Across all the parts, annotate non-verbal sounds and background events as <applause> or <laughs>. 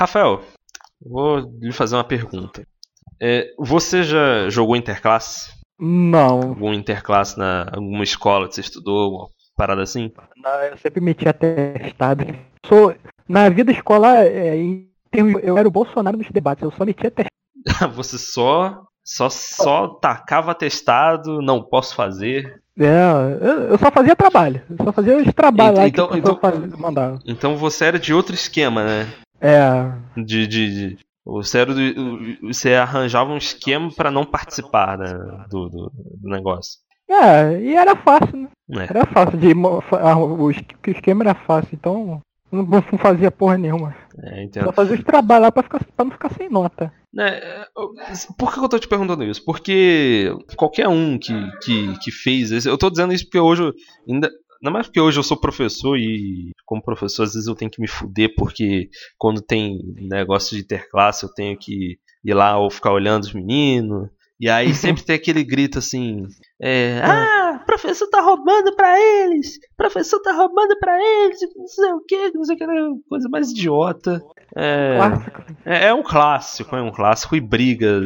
Rafael, vou lhe fazer uma pergunta. É, você já jogou interclasse? Não. Algum interclasse na alguma escola que você estudou, alguma parada assim? Não, eu sempre meti atestado. Sou, na vida escolar, é, eu era o Bolsonaro nos debates, eu só metia <laughs> atestado. você só, só, só tacava atestado, não posso fazer. É, eu só fazia trabalho. Eu só fazia os trabalhos lá então, que então, fazia, mandava. Então você era de outro esquema, né? É. De. de, de você, era do, você arranjava um esquema para não participar né, do, do, do, negócio. É, e era fácil, né? É. Era fácil de. O esquema era fácil, então não, não fazia porra nenhuma. É, Só fazia os trabalhos lá pra, ficar, pra não ficar sem nota. Né, por que eu tô te perguntando isso? Porque qualquer um que, que, que fez isso, eu tô dizendo isso porque hoje ainda. Não mais porque hoje eu sou professor e, como professor, às vezes eu tenho que me fuder, porque quando tem negócio de interclasse eu tenho que ir lá ou ficar olhando os meninos. E aí <laughs> sempre tem aquele grito assim: é, é. Ah, professor tá roubando pra eles! Professor tá roubando pra eles! Não sei o que, não sei o que, coisa mais idiota. É, é, é, um clássico, é um clássico e briga.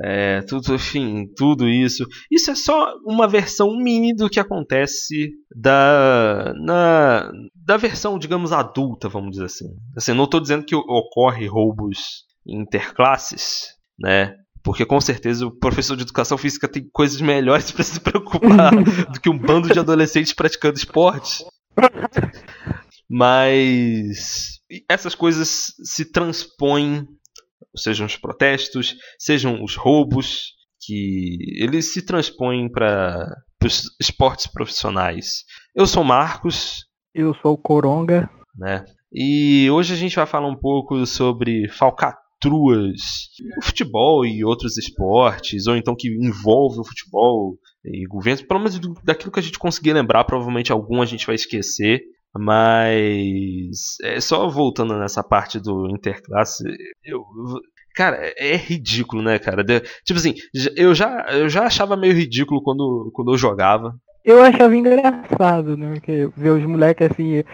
É, tudo, enfim, tudo isso. Isso é só uma versão mini do que acontece da, na, da versão, digamos, adulta, vamos dizer assim. assim não estou dizendo que ocorre roubos interclasses, né? Porque com certeza o professor de educação física tem coisas melhores <laughs> para se preocupar <laughs> do que um bando de adolescentes praticando esporte. Mas essas coisas se transpõem, sejam os protestos, sejam os roubos, que eles se transpõem para os esportes profissionais. Eu sou Marcos. Eu sou o Coronga. Né? E hoje a gente vai falar um pouco sobre falcatrua truas o futebol e outros esportes, ou então que envolve o futebol e governos, pelo menos daquilo que a gente conseguir lembrar, provavelmente algum a gente vai esquecer. Mas é só voltando nessa parte do interclasse, eu, cara, é, é ridículo, né, cara? Tipo assim, eu já, eu já achava meio ridículo quando, quando eu jogava. Eu achava engraçado, né? Porque ver os moleques assim.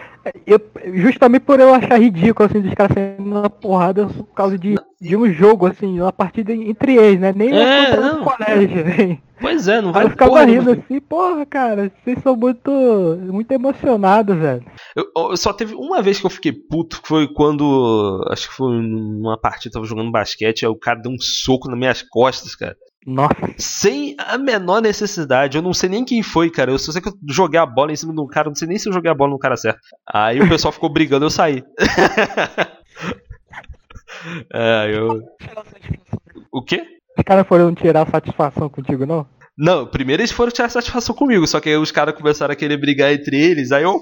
Eu, justamente por eu achar ridículo, assim, dos caras saindo na porrada por causa de, de um jogo, assim, uma partida entre eles, né? Nem é, no colégio, <laughs> né? Pois é, não vai Aí eu ficava rindo assim, porra, cara, vocês são muito, muito emocionados, velho. Eu, eu, só teve uma vez que eu fiquei puto, que foi quando. Acho que foi numa partida, tava jogando basquete, aí o cara deu um soco nas minhas costas, cara. Nossa. Sem a menor necessidade. Eu não sei nem quem foi, cara. Eu só sei que eu joguei a bola em cima de um cara. Não sei nem se eu joguei a bola no cara certo. Aí o pessoal ficou brigando, eu saí. <laughs> é, eu. O quê? Os caras foram tirar satisfação contigo, não? Não, primeiro eles foram tirar satisfação comigo. Só que aí os caras começaram a querer brigar entre eles. Aí eu.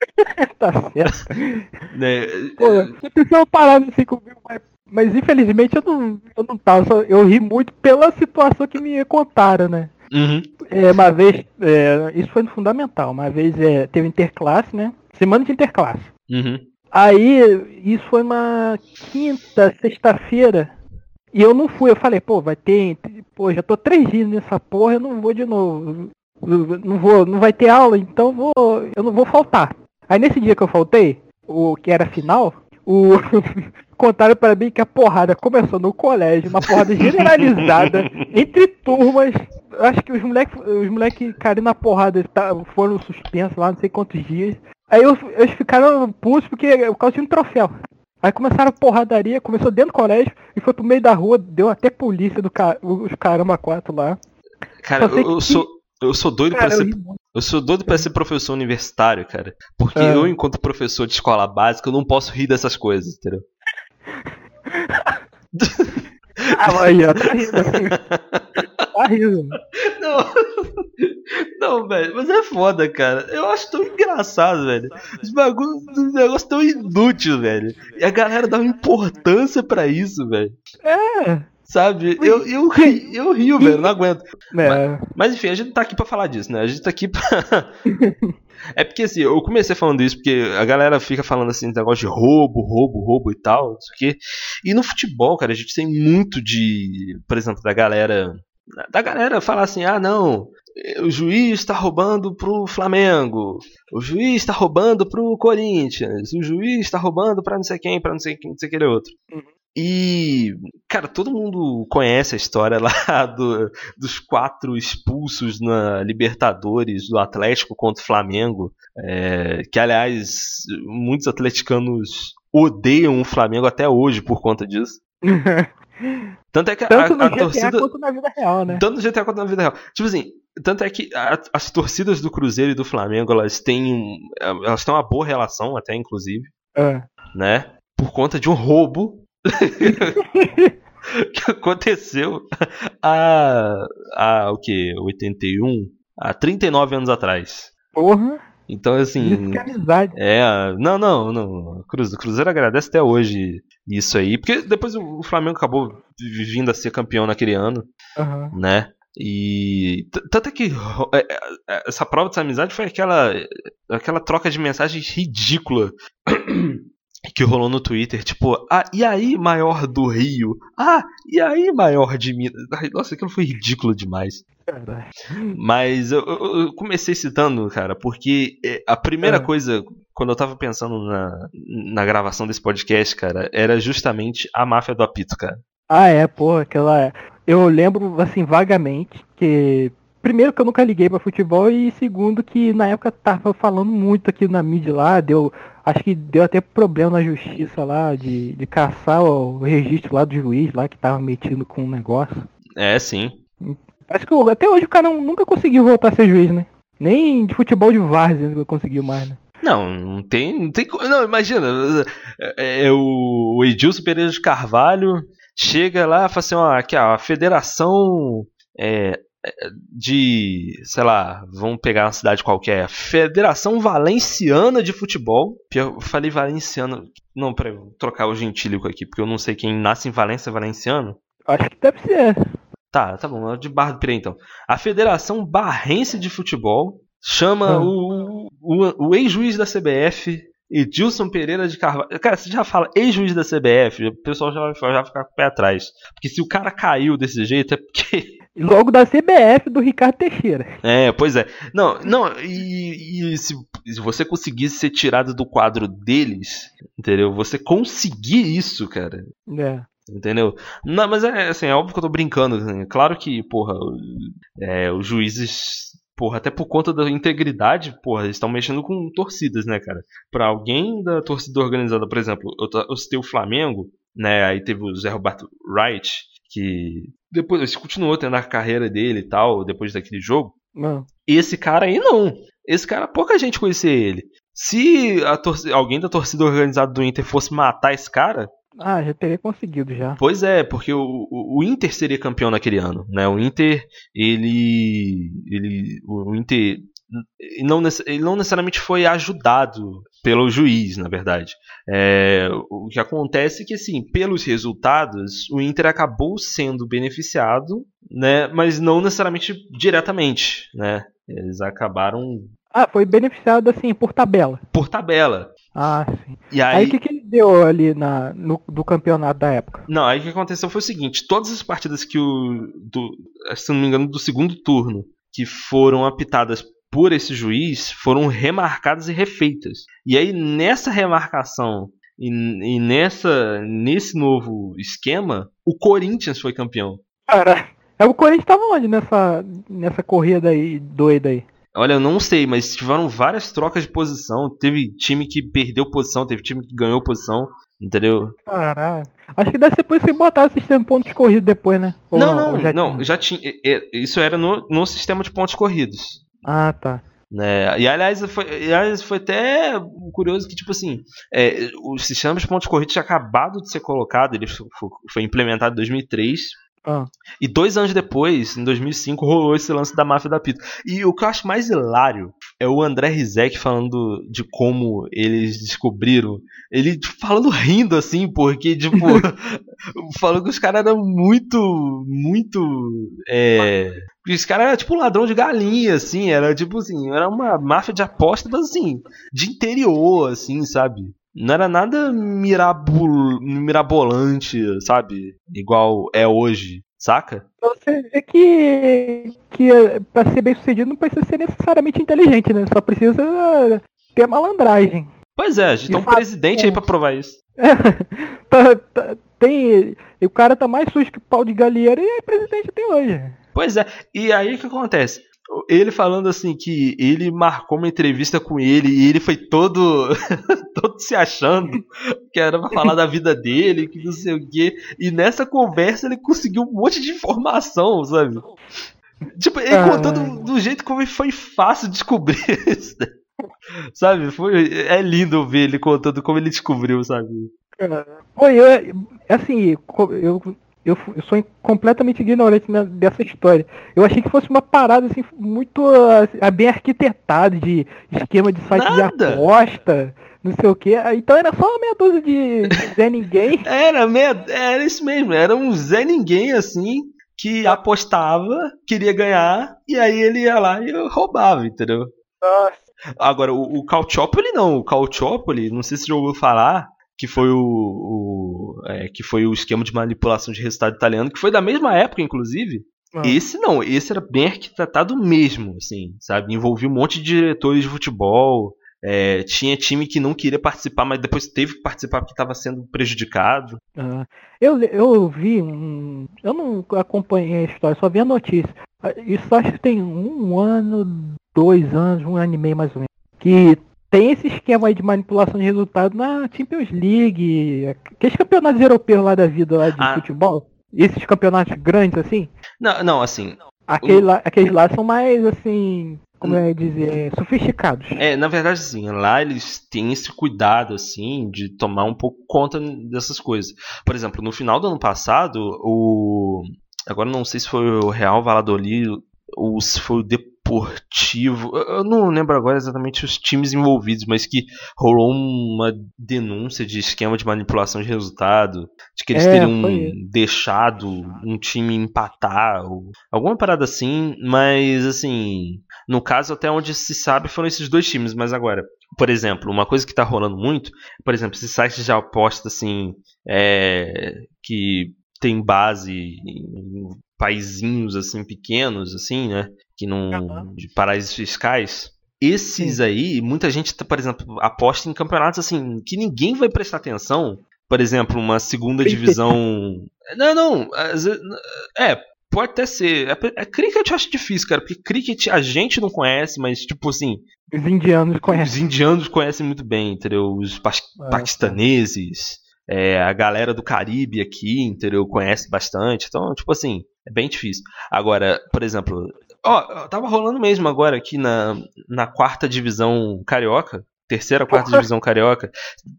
<laughs> tá certo. <laughs> Né? Pô, você precisa parar assim comigo, mas mas infelizmente eu não, eu não tava. Eu ri muito pela situação que me contaram, né? Uhum. É, uma vez, é, isso foi fundamental. Uma vez é, teve interclasse, né? Semana de interclasse. Uhum. Aí, isso foi uma quinta, sexta-feira. E eu não fui. Eu falei, pô, vai ter. Pô, já tô três dias nessa porra, eu não vou de novo. Não vou, não vai ter aula, então vou, eu não vou faltar. Aí nesse dia que eu faltei, o que era final, o <laughs> contaram para mim que a porrada começou no colégio, uma porrada generalizada <laughs> entre turmas. Acho que os moleques os moleque caíram na porrada, tá, foram suspensos lá não sei quantos dias. Aí eu, eles ficaram putos porque por causa um troféu. Aí começaram a porradaria, começou dentro do colégio e foi pro meio da rua, deu até polícia do os caramba quatro lá. Cara, eu, eu sou eu sou doido para ser eu sou doido para ser professor universitário, cara. Porque é. eu, enquanto professor de escola básica, eu não posso rir dessas coisas, entendeu? Ah, aí, ó, tá rindo. Tá rindo. Não, não, velho, mas é foda, cara. Eu acho tão engraçado, velho. Os bagulhos, um negócio tão inútil, velho. E a galera dá uma importância para isso, velho. É. Sabe? Eu, eu, rio, eu rio, velho, não aguento. É. Mas, mas, enfim, a gente tá aqui pra falar disso, né? A gente tá aqui pra. <laughs> é porque assim, eu comecei falando isso porque a galera fica falando assim, negócio de roubo, roubo, roubo e tal, não sei o quê. E no futebol, cara, a gente tem muito de, por exemplo, da galera da galera falar assim, ah não, o juiz está roubando pro Flamengo, o juiz está roubando pro Corinthians, o juiz está roubando para não sei quem, para não sei quem, não sei aquele outro. Uhum. E, cara, todo mundo conhece a história lá <laughs> do, dos quatro expulsos na Libertadores do Atlético contra o Flamengo. É, que, aliás, muitos atleticanos odeiam o Flamengo até hoje por conta disso. <laughs> Tanto é que tanto a, no a GTA torcida. Quanto na vida real, né? Tanto no GTA quanto na vida real. Tipo assim, tanto é que a, as torcidas do Cruzeiro e do Flamengo, elas têm. Elas têm uma boa relação, até, inclusive. É. Né? Por conta de um roubo <laughs> que aconteceu há, há o que? 81? Há 39 anos atrás. Porra! Então, assim. É, não, não, não. Cruzeiro, Cruzeiro agradece até hoje isso aí. Porque depois o Flamengo acabou vindo a ser campeão naquele ano. Uhum. Né? E tanto é que é, é, essa prova dessa amizade foi aquela aquela troca de mensagens ridícula <clears throat> que rolou no Twitter, tipo, ah, e aí, maior do Rio? Ah, e aí, maior de Minas? Nossa, aquilo foi ridículo demais. Mas eu, eu, comecei citando, cara, porque é, a primeira é. coisa, quando eu tava pensando na, na gravação desse podcast, cara, era justamente a máfia do apito, cara. Ah, é, pô, aquela. Eu lembro, assim, vagamente, que primeiro que eu nunca liguei para futebol e segundo que na época tava falando muito aqui na mídia lá, deu, acho que deu até problema na justiça lá de, de caçar o registro lá do juiz lá que tava metido com o um negócio. É, sim. Acho que até hoje o cara nunca conseguiu voltar a ser juiz, né? Nem de futebol de várzea nunca conseguiu mais, né? Não, não tem, não tem. Não, imagina, é, é o Edilson Pereira de Carvalho chega lá e fala assim: ó, aqui ó, a federação é, de, sei lá, vamos pegar uma cidade qualquer, Federação Valenciana de Futebol. Eu falei valenciano, não, peraí, vou trocar o gentílico aqui, porque eu não sei quem nasce em Valência é valenciano. Acho que deve ser. Tá, tá bom, é de Barra do Piraí então. A Federação Barrense de Futebol chama ah. o, o, o ex-juiz da CBF, Edilson Pereira de Carvalho. Cara, você já fala ex-juiz da CBF, o pessoal já já vai ficar com o pé atrás. Porque se o cara caiu desse jeito é porque Logo da CBF do Ricardo Teixeira. É, pois é. Não, não, e, e se, se, você conseguisse ser tirado do quadro deles, entendeu? Você conseguir isso, cara. É. Entendeu? Não, mas é assim, é óbvio que eu tô brincando. Assim, claro que, porra, é, os juízes porra, até por conta da integridade, porra, eles estão mexendo com torcidas, né, cara? Pra alguém da torcida organizada, por exemplo, eu, eu citei o Flamengo, né, aí teve o Zé Roberto Wright, que depois ele continuou tendo a carreira dele e tal, depois daquele jogo. Não. Esse cara aí não. Esse cara, pouca gente conhecia ele. Se alguém da torcida organizada do Inter fosse matar esse cara. Ah, já teria conseguido já. Pois é, porque o, o, o Inter seria campeão naquele ano, né? O Inter, ele. ele o Inter não, ele não necessariamente foi ajudado pelo juiz, na verdade. É, o que acontece é que, assim, pelos resultados, o Inter acabou sendo beneficiado, né, mas não necessariamente diretamente, né? Eles acabaram... Ah, foi beneficiado, assim, por tabela. Por tabela. Ah, sim. E aí, o que, que ele deu ali na, no, do campeonato da época? Não, aí o que aconteceu foi o seguinte, todas as partidas que o... Do, se não me engano, do segundo turno, que foram apitadas por esse juiz foram remarcadas e refeitas. E aí nessa remarcação e, e nessa nesse novo esquema, o Corinthians foi campeão. Cara, é, o Corinthians estava onde nessa nessa corrida aí doida aí? Olha, eu não sei, mas tiveram várias trocas de posição. Teve time que perdeu posição, teve time que ganhou posição, entendeu? Caralho. Acho que deve ser por isso que botaram o sistema de pontos corridos depois, né? Ou não, não, já não, tinha? já tinha. Isso era no, no sistema de pontos corridos. Ah, tá. Né? E aliás foi, aliás, foi até curioso que, tipo assim, é, o sistema de pontos corridos tinha acabado de ser colocado, ele foi, foi implementado em 2003. Ah. E dois anos depois, em 2005, rolou esse lance da máfia da pita. E o que eu acho mais hilário é o André Rizek falando de como eles descobriram. Ele falando rindo assim, porque, tipo, <laughs> falando que os caras eram muito, muito. É, os caras eram tipo ladrão de galinha, assim, era tipo assim, era uma máfia de apostas, assim, de interior, assim, sabe? Não era nada mirabol, mirabolante, sabe? Igual é hoje. Saca? Então você vê que, que pra ser bem sucedido não precisa ser necessariamente inteligente, né? Só precisa ter malandragem. Pois é, a gente tem um presidente aí pra provar isso. É, <laughs> tá, tá, tem, o cara tá mais sujo que pau de galinheiro e é presidente até hoje. Pois é, e aí o que acontece? Ele falando assim que ele marcou uma entrevista com ele e ele foi todo <laughs> todo se achando que era pra falar da vida dele, que não sei o quê. E nessa conversa ele conseguiu um monte de informação, sabe? Tipo, ele ah, contando do jeito como foi fácil descobrir <laughs> isso. Sabe? Foi, é lindo ver ele contando como ele descobriu, sabe? Oi, eu, assim, eu, eu, eu sou completamente ignorante dessa história. Eu achei que fosse uma parada assim, muito assim, bem arquitetada de esquema de site Nada. de aposta, não sei o que. Então era só uma meia dúzia de, de <laughs> Zé Ninguém. era, meia, era isso mesmo, era um Zé Ninguém assim que apostava, queria ganhar, e aí ele ia lá e roubava, entendeu? Nossa. Agora, o, o Calciopoli não. O Calciopoli, não sei se você já ouviu falar, que foi o, o é, que foi o esquema de manipulação de resultado italiano, que foi da mesma época, inclusive. Ah. Esse não, esse era bem arquitetado mesmo, assim, sabe? Envolvia um monte de diretores de futebol. É, tinha time que não queria participar, mas depois teve que participar porque estava sendo prejudicado. Ah, eu, eu vi um. Eu não acompanhei a história, só vi a notícia. Isso acho que tem um ano, dois anos, um ano e meio mais ou menos. Que tem esse esquema aí de manipulação de resultado na Champions League, aqueles campeonatos europeus lá da vida lá de ah. futebol. Esses campeonatos grandes assim? Não, não, assim. Aquele lá, aqueles lá são mais assim. Como é dizer, sofisticados. É, na verdade, sim, lá eles têm esse cuidado, assim, de tomar um pouco conta dessas coisas. Por exemplo, no final do ano passado, o. Agora não sei se foi o Real Valladolid ou se foi o Deportivo, eu não lembro agora exatamente os times envolvidos, mas que rolou uma denúncia de esquema de manipulação de resultado, de que eles é, teriam deixado um time empatar, ou alguma parada assim, mas assim, no caso até onde se sabe foram esses dois times, mas agora, por exemplo, uma coisa que está rolando muito, por exemplo, esses sites de aposta assim, é, que tem base em paizinhos assim pequenos assim, né, que não de paraísos fiscais. Esses Sim. aí, muita gente, por exemplo, aposta em campeonatos assim que ninguém vai prestar atenção. Por exemplo, uma segunda divisão. <laughs> não, não. É, pode até ser. É, é, cricket eu acho difícil, cara, porque cricket a gente não conhece, mas tipo assim. Os indianos conhecem. Os indianos conhecem muito bem, entendeu? Os pa é, paquistaneses. É, a galera do Caribe aqui, entendeu? Conhece bastante. Então, tipo assim, é bem difícil. Agora, por exemplo, ó, tava rolando mesmo agora aqui na, na quarta divisão carioca. Terceira, quarta divisão carioca.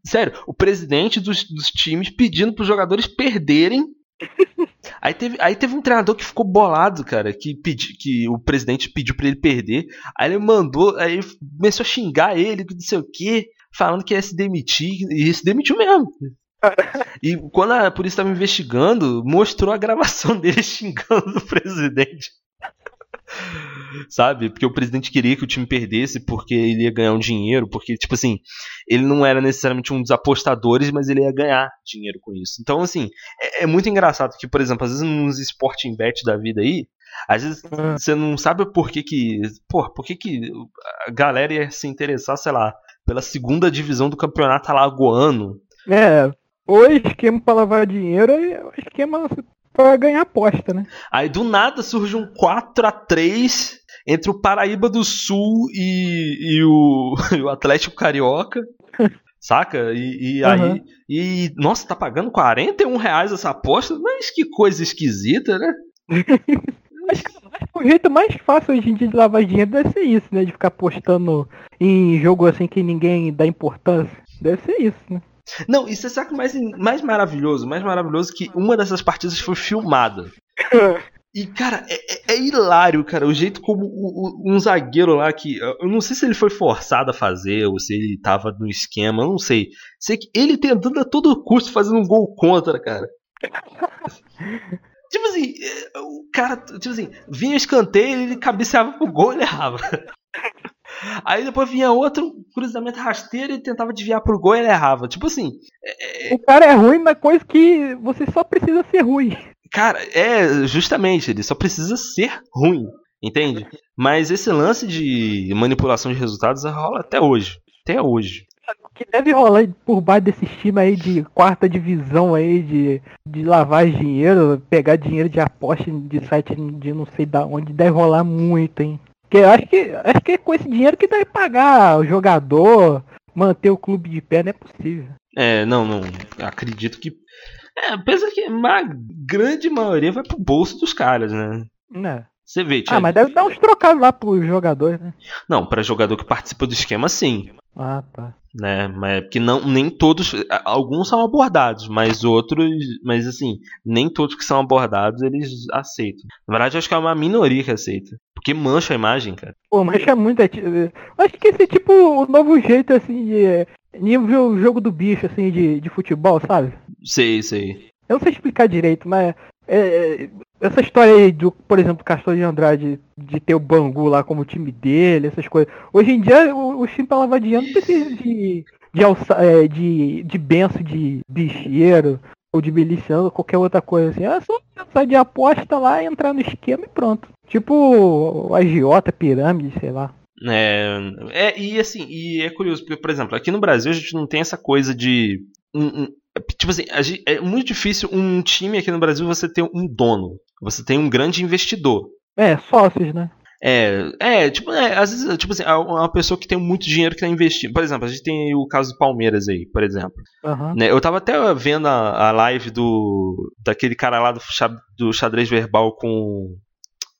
Sério, o presidente dos, dos times pedindo pros jogadores perderem <laughs> Aí teve, aí teve um treinador que ficou bolado, cara, que, pedi, que o presidente pediu para ele perder. Aí ele mandou, aí ele começou a xingar ele, não sei o que, falando que ia se demitir, e se demitiu mesmo. <laughs> E quando a polícia estava investigando, mostrou a gravação <laughs> dele xingando o presidente. Sabe? Porque o presidente queria que o time perdesse porque ele ia ganhar um dinheiro, porque, tipo assim, ele não era necessariamente um dos apostadores, mas ele ia ganhar dinheiro com isso. Então, assim, é, é muito engraçado que, por exemplo, às vezes nos Sporting Bet da vida aí, às vezes hum. você não sabe por que que. Pô, por que que a galera ia se interessar, sei lá, pela segunda divisão do campeonato alagoano. É, ou esquema para lavar dinheiro, ou esquema para ganhar aposta, né? Aí do nada surge um 4 a 3 entre o Paraíba do Sul e, e, o, <laughs> e o Atlético Carioca. <laughs> Saca? E, e uhum. aí. E, nossa, tá pagando 41 reais essa aposta? Mas que coisa esquisita, né? <laughs> o jeito mais fácil hoje em dia de lavar dinheiro deve ser isso, né? De ficar apostando em jogo assim que ninguém dá importância. Deve ser isso, né? Não, e você sabe que mais, mais maravilhoso? Mais maravilhoso que uma dessas partidas foi filmada. <laughs> E, cara, é, é, é, hilário, cara, o jeito como o, o, um zagueiro lá que. Eu não sei se ele foi forçado a fazer ou se ele tava no esquema, eu não sei. Sei que ele tentando a todo custo fazendo um gol contra, cara. <laughs> tipo assim, é, o cara, tipo assim, vinha escanteio, ele cabeceava pro gol e ele errava. Aí depois vinha outro cruzamento rasteiro e tentava desviar pro gol e ele errava. Tipo assim. É... é o cara é ruim na coisa que você só precisa ser ruim. cara, é justamente, ele só precisa ser ruim, entende? Mas esse lance de manipulação de resultados rola até hoje. Até hoje. O que deve rolar por baixo desses times aí de quarta divisão aí, de, de lavar dinheiro, pegar dinheiro de aposta de site de não sei da onde, deve rolar muito, hein? Porque eu acho que, acho que é com esse dinheiro que deve pagar o jogador, manter o clube de pé, não é possível. É, não, não. Acredito que. É, pensa que a grande maioria vai pro bolso dos caras, né? É. Você vê, tia... Ah, mas deve dar uns trocados lá pro jogador, né? Não, para jogador que participa do esquema, sim. Ah, tá. Né, mas que não nem todos, alguns são abordados, mas outros, mas assim, nem todos que são abordados eles aceitam. Na verdade, acho que é uma minoria que aceita, porque mancha a imagem, cara. Pô, mancha muito. É acho que esse é tipo o novo jeito assim de nível jogo do bicho assim de, de futebol, sabe? Sei, sei. Eu não sei explicar direito, mas é, é, essa história aí do, por exemplo, Castor de Andrade de ter o Bangu lá como time dele, essas coisas. Hoje em dia o, o time pra não precisa de, de, alça, é, de, de benção de bicheiro ou de miliciano, qualquer outra coisa assim. É só pensar de aposta lá, entrar no esquema e pronto. Tipo o agiota, pirâmide, sei lá. É, é, e assim, e é curioso, porque, por exemplo, aqui no Brasil a gente não tem essa coisa de. Um, um, tipo assim, é muito difícil um time aqui no Brasil você ter um dono. Você tem um grande investidor. É, sócios, né? É, é, tipo, é, às vezes, tipo assim, uma pessoa que tem muito dinheiro que tá investindo. Por exemplo, a gente tem o caso do Palmeiras aí, por exemplo. Uhum. Né, eu tava até vendo a, a live do daquele cara lá do, do xadrez verbal com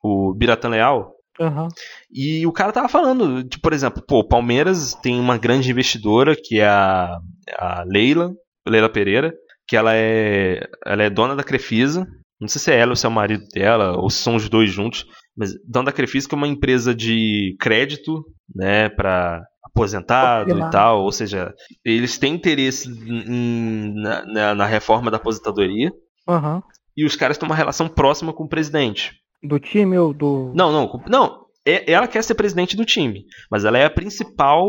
o Biratan Leal. Uhum. E o cara tava falando, tipo, por exemplo, pô, o Palmeiras tem uma grande investidora que é a, a Leila, Leila Pereira, que ela é, ela é dona da Crefisa. Não sei se é ela ou se é o marido dela, ou se são os dois juntos. Mas dona da Crefisa que é uma empresa de crédito, né, para aposentado e tal. Ou seja, eles têm interesse em, na, na, na, reforma da aposentadoria. Uhum. E os caras têm uma relação próxima com o presidente. Do time ou do. Não, não. Não. É, ela quer ser presidente do time, mas ela é a principal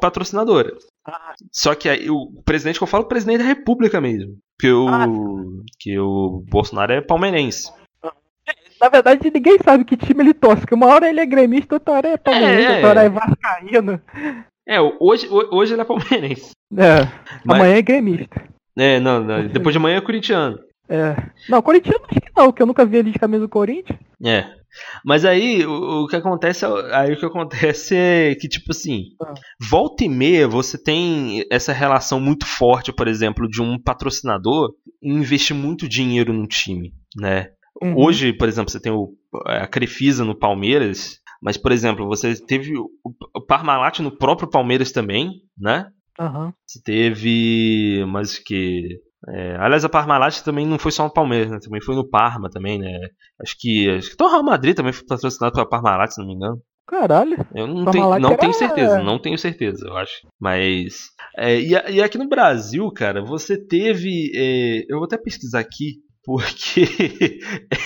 patrocinadora. Ah. Só que aí, o presidente que eu falo, é o presidente da República mesmo. Que o, ah. que o Bolsonaro é palmeirense. Na verdade, ninguém sabe que time ele torce, que uma hora ele é gremista, outra hora é palmeirense, é, outra hora é vascaíno. É, hoje, hoje ele é palmeirense. É, mas... amanhã é gremista. É, não, não, depois de amanhã é corintiano. É. Não, Corinthians acho que não, que eu nunca vi ele de camisa do Corinthians. É. Mas aí o, o, que acontece aí o que acontece é que tipo assim, ah. volta e meia você tem essa relação muito forte, por exemplo, de um patrocinador investir muito dinheiro no time, né? Uhum. Hoje, por exemplo, você tem o, a Crefisa no Palmeiras, mas por exemplo, você teve o, o Parmalat no próprio Palmeiras também, né? Uhum. Você teve, mas que é, aliás, a Parmalat também não foi só no Palmeiras, né? Também foi no Parma também, né? Acho que. Acho que o Real Madrid também foi patrocinado pela Parmalat, se não me engano. Caralho. Eu não, tenho, não era... tenho certeza, não tenho certeza, eu acho. Mas. É, e, e, aqui no Brasil, cara, você teve. É, eu vou até pesquisar aqui, <laughs> porque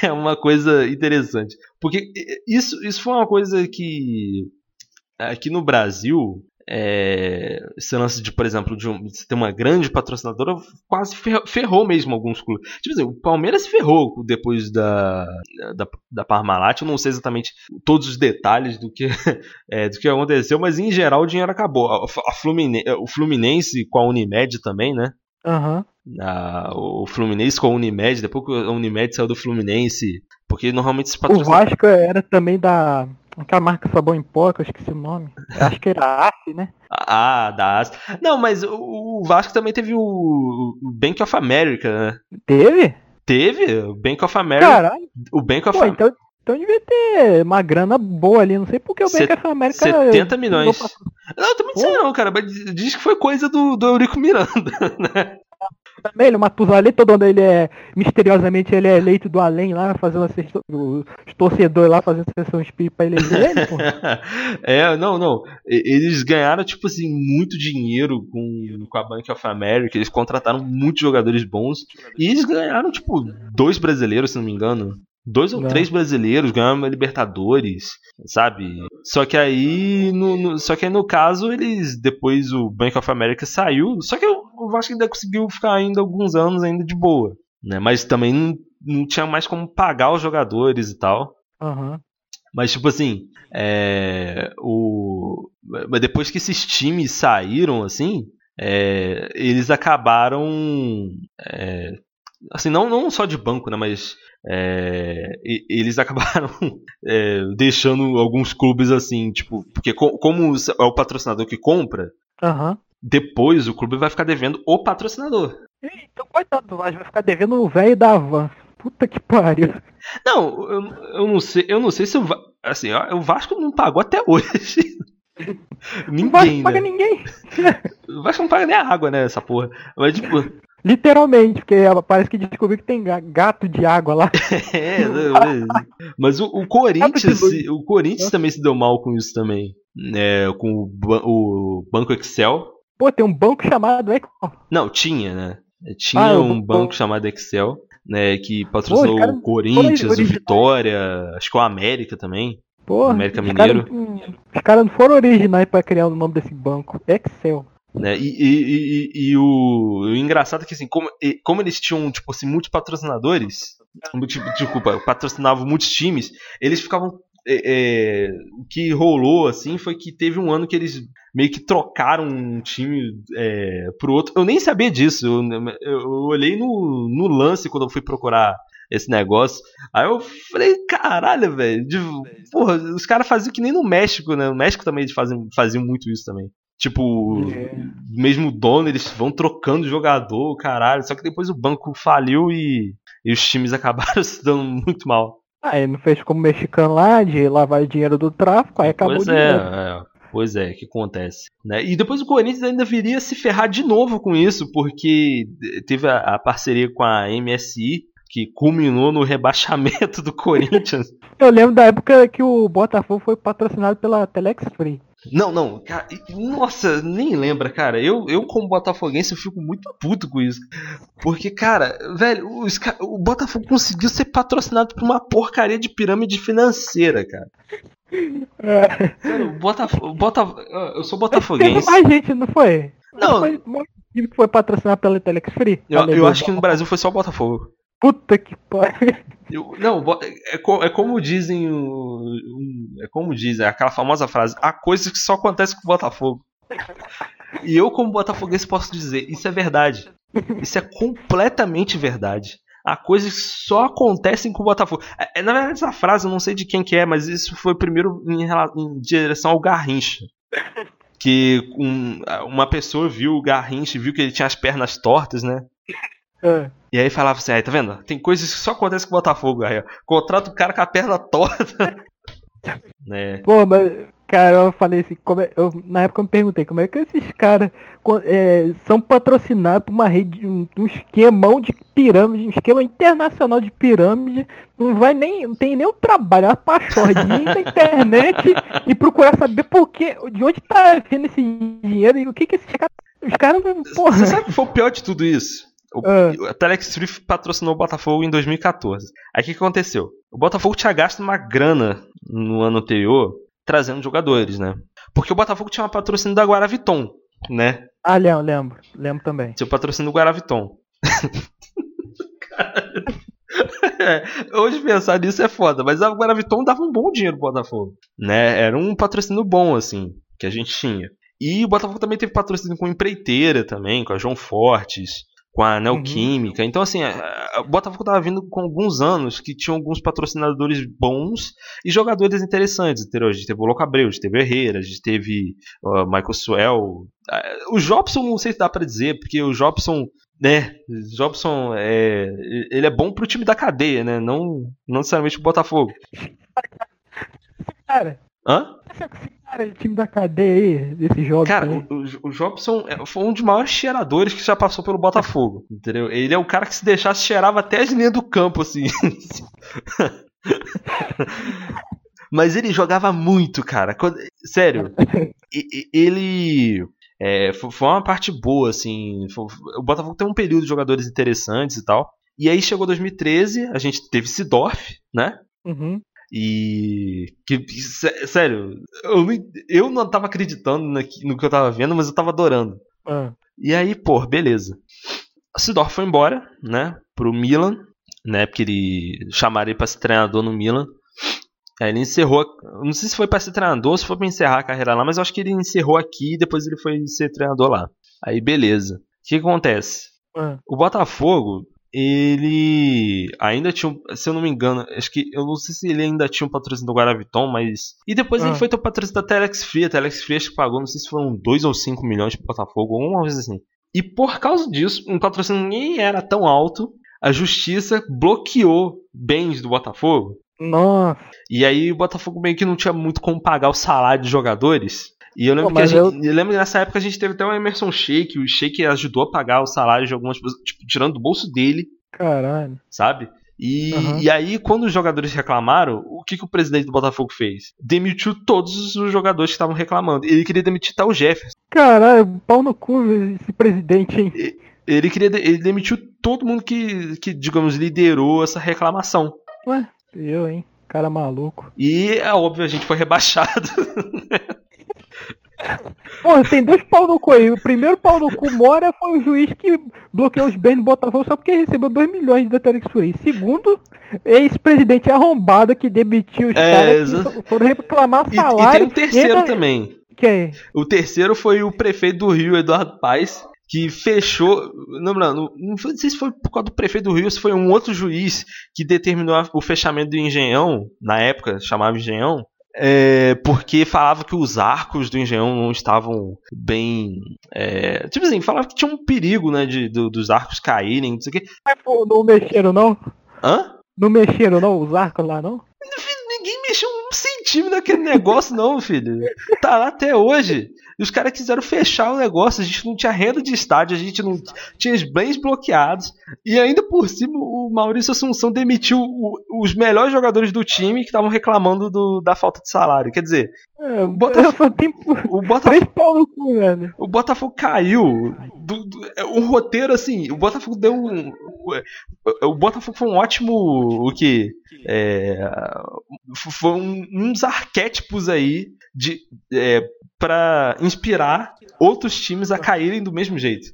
é uma coisa interessante. Porque isso, isso foi uma coisa que. Aqui no Brasil, é, esse lance de, por exemplo, de, um, de ter uma grande patrocinadora quase ferrou, mesmo alguns clubes. Tipo assim, o Palmeiras ferrou depois da, da, da Parmalat. Eu não sei exatamente todos os detalhes do que, <laughs> é, do que aconteceu, mas em geral o dinheiro acabou. A, a Fluminense, o Fluminense com a Unimed também, né? Uhum. A, o Fluminense com a Unimed, depois que a Unimed saiu do Fluminense, porque normalmente se patrocina... O Vasco era também da Aquela marca sabão em pó, que eu esqueci o nome. Acho que era AF, né? Ah, da AF. Não, mas o Vasco também teve o Bank of America, né? Teve? Teve, o Bank of America. Caralho. O Bank of Pô, então, então devia ter uma grana boa ali. Não sei porque o Bank of America. 70 milhões. Não, também não sei não, cara. Mas diz que foi coisa do, do Eurico Miranda, <laughs> né? Também, ele é Matusalém, todo ano ele é, misteriosamente, ele é eleito do além lá, fazendo sessão, os torcedores lá fazendo sessão espírita pra eleger ele, pô. <laughs> é, não, não, eles ganharam, tipo assim, muito dinheiro com, com a Bank of America, eles contrataram muitos jogadores bons, e eles ganharam, tipo, dois brasileiros, se não me engano. Dois ou não. três brasileiros ganharam a Libertadores, sabe? Só que aí, no, no, só que aí no caso eles depois o Bank of America saiu, só que o, o Vasco ainda conseguiu ficar ainda alguns anos ainda de boa, né? Mas também não tinha mais como pagar os jogadores e tal. Aham. Mas, tipo assim, é, o, mas depois que esses times saíram, assim, é, eles acabaram. é, assim, não, não só de banco, né? Mas é, e- eles <laughs> acabaram é, deixando alguns clubes assim, tipo, porque co- como é o patrocinador que compra, Aham. Depois o clube vai ficar devendo o patrocinador. Então, coitado do Vasco, vai ficar devendo o velho da Van. Puta que pariu. Não, eu, eu não sei, eu não sei se o assim, o Vasco não pagou até hoje. <laughs> Não vai Ninguém, pagar né? ninguém. O Vasco não paga nem a água, né, essa porra. Mas tipo, Literalmente, porque parece que descobriu que tem ga- gato de água lá. <laughs> É, né, mas o, o Corinthians, o Corinthians também se deu mal com isso também, né, com o, o Banco Excel. Pô, tem um banco chamado Excel. Não, tinha, né? Tinha Ah, um banco- chamado Excel, né, que patrocinou Pô, o Corinthians, o. Vitória, acho que o América também. Porra, América os Mineiro. os caras não foram originais pra criar o nome desse banco. Excel. Né? E, e- e- e- o, o engraçado é que assim, como, como eles tinham tipo assim, muitos patrocinadores, tipo, desculpa, patrocinavam muitos times, eles ficavam. É, é, o que rolou assim foi que teve um ano que eles meio que trocaram um time é, pro outro. Eu nem sabia disso. Eu, eu olhei no, no lance quando eu fui procurar esse negócio. Aí eu falei, caralho, velho. Porra, os caras faziam que nem no México, né? No México também eles faziam, faziam muito isso também. Tipo, mesmo dono, eles vão trocando jogador, caralho. Só que depois o banco faliu e, e os times <laughs> acabaram se dando muito mal. Ah, ele não fez como mexicano lá, de lavar dinheiro do tráfico, aí acabou pois de é, é, pois é, que acontece. Né? E depois o Corinthians ainda viria se ferrar de novo com isso, porque teve a, a parceria com a MSI, que culminou no rebaixamento do <laughs> Corinthians. Eu lembro da época que o Botafogo foi patrocinado pela Telex Free. Não, não, cara, nossa, nem lembra, cara. Eu, eu como botafoguense, eu fico muito puto com isso. Porque, cara, velho, os o Botafogo conseguiu ser patrocinado por uma porcaria de pirâmide financeira, cara. É. Cara, o Botafogo, Botaf- eu sou Teve botafoguense. mais gente, não foi? Não. Foi um time que foi patrocinado pela Telex Free? Eu, eu acho que no Brasil foi só o Botafogo. Puta que pariu. Não, bo- é, co- é como dizem o, um- é como dizem aquela famosa frase, há coisas que só acontecem com o Botafogo. E eu como botafoguense posso dizer, isso é verdade. Isso é completamente verdade. Há coisas que só acontecem com o Botafogo. É, é, na verdade essa frase eu não sei de quem que é, mas isso foi primeiro em, em direção ao Garrincha. Que um- uma pessoa viu o Garrincha e viu que ele tinha as pernas tortas, né? É. E aí falava assim, aí, tá vendo? Tem coisas que só acontecem com o Botafogo, aí, ó. Contrata o cara com a perna torta. né? <laughs> Pô, mas, cara, eu falei assim, como é- eu, na época eu me perguntei como é que esses caras é, são patrocinados por uma rede, um, um esquemão de pirâmide, um esquema internacional de pirâmide, não vai nem, não tem nem o trabalho, a pachordinha na internet e procurar saber por que, de onde tá vindo esse dinheiro e o que que esses caras, os caras, porra, Você sabe o que foi o pior de tudo isso? O, Ah. A Telex Free patrocinou o Botafogo em 2014. Aí o que que aconteceu? O Botafogo tinha gasto uma grana no ano anterior trazendo jogadores, né? Porque o Botafogo tinha uma patrocínio da Guaraviton, né? ah, lembro, lembro, lembro também. Seu patrocínio do Guaraviton. É, <laughs> hoje pensar nisso é foda, mas a Guaraviton dava um bom dinheiro pro Botafogo. Né? Era um patrocínio bom, assim, que a gente tinha. E o Botafogo também teve patrocínio com empreiteira também, com a João Fortes, com a Neoquímica. Então, assim, a- a- o Botafogo tava vindo com alguns anos que tinham alguns patrocinadores bons e jogadores interessantes. Entendeu? A gente teve o Louco Abreu, a gente teve o Herrera, a gente teve ó, Michael Swell. Ah, O Jobson não sei se dá pra dizer, porque o Jobson né, o Jobson é, ele é bom pro time da cadeia, né? Não, não necessariamente pro Botafogo. Cara, Hã? <laughs> cara, time da cadeia aí, desse jogo. Cara, o, o, Jobson é- foi um dos maiores cheiradores que já passou pelo Botafogo, entendeu? Ele é o cara que se deixasse cheirava até as linhas do campo, assim. <laughs> Mas ele jogava muito, cara. Sério, ele é, fo- foi uma parte boa, assim. O Botafogo tem um período de jogadores interessantes e tal. E aí chegou 2013, a gente teve Sidorf, né? Uhum. E. Que, sé- sério, eu não, eu não tava acreditando no que eu tava vendo, mas eu tava adorando. Ah. E aí, pô, beleza. O Sidorf foi embora, né? Pro Milan. né? Porque ele chamaram ele pra ser treinador no Milan. Aí ele encerrou. Não sei se foi pra ser treinador ou se foi pra encerrar a carreira lá, mas eu acho que ele encerrou aqui e depois ele foi ser treinador lá. Aí beleza. O que, que acontece? Ah, O Botafogo, ele ainda tinha, um- se eu não me engano, acho que eu não sei se ele ainda tinha um patrocínio do Guaraviton, mas e depois ele Ah. foi ter o patrocínio da Telex Free, a Telex Free acho que pagou, não sei se foram 2 ou 5 milhões pro Botafogo, alguma coisa assim. E por causa disso, um patrocínio nem era tão alto, a justiça bloqueou bens do Botafogo. Nossa, E aí o Botafogo meio que não tinha muito como pagar o salário dos jogadores. E eu lembro Pô, que gente, eu- eu lembro que nessa época a gente teve até o Emerson Sheik, o Sheik ajudou a pagar o salário de algumas pessoas, tipo, tirando do bolso dele, caralho. sabe? E, Aham. e aí, quando os jogadores reclamaram, o que, que o presidente do Botafogo fez? Demitiu todos os jogadores que estavam reclamando. Ele queria demitir tal Jefferson. Caralho, pau no cu esse presidente, hein? Ele queria ele demitiu todo mundo que, que, digamos, liderou essa reclamação. Ué, eu, hein? Cara maluco. E é óbvio, a gente foi rebaixado. <laughs> Porra, tem dois pau no cu aí. O primeiro pau no cu mora foi o juiz que bloqueou os bens do Botafogo só porque recebeu 2 milhões da Telex Free. Segundo, ex-presidente arrombado que demitiu os É, caras exa- foram reclamar E, e salário. tem um terceiro ainda- também. Quem? O terceiro foi o prefeito do Rio, Eduardo Paes, que fechou. Não, não, não, sei se foi por causa do prefeito do Rio se foi um outro juiz que determinou o fechamento do Engenhão, na época chamava Engenhão, é, porque falava que os arcos do Engenhão não estavam bem. é, tipo assim, falava que tinha um perigo né, de, do- dos arcos caírem, não sei o quê. Mas, pô, Não mexeram não? Hã? Não mexeram não, os arcos lá não? Ninguém mexeu um centímetro naquele negócio, não, filho. Tá lá até hoje. E os caras quiseram fechar o negócio. A gente não tinha renda de estádio, a gente não tinha os bens bloqueados. E ainda por cima, o Maurício Assunção demitiu o- os melhores jogadores do time que estavam reclamando do- da falta de salário. Quer dizer, É, O Botafogo- <laughs> tenho o Botafogo, cu, velho. o Botafogo caiu. Do, do- é, um roteiro assim. O Botafogo deu um. O, o Botafogo foi um ótimo. O que? É, foi um, dos arquétipos aí de é, para inspirar outros times a caírem do mesmo jeito.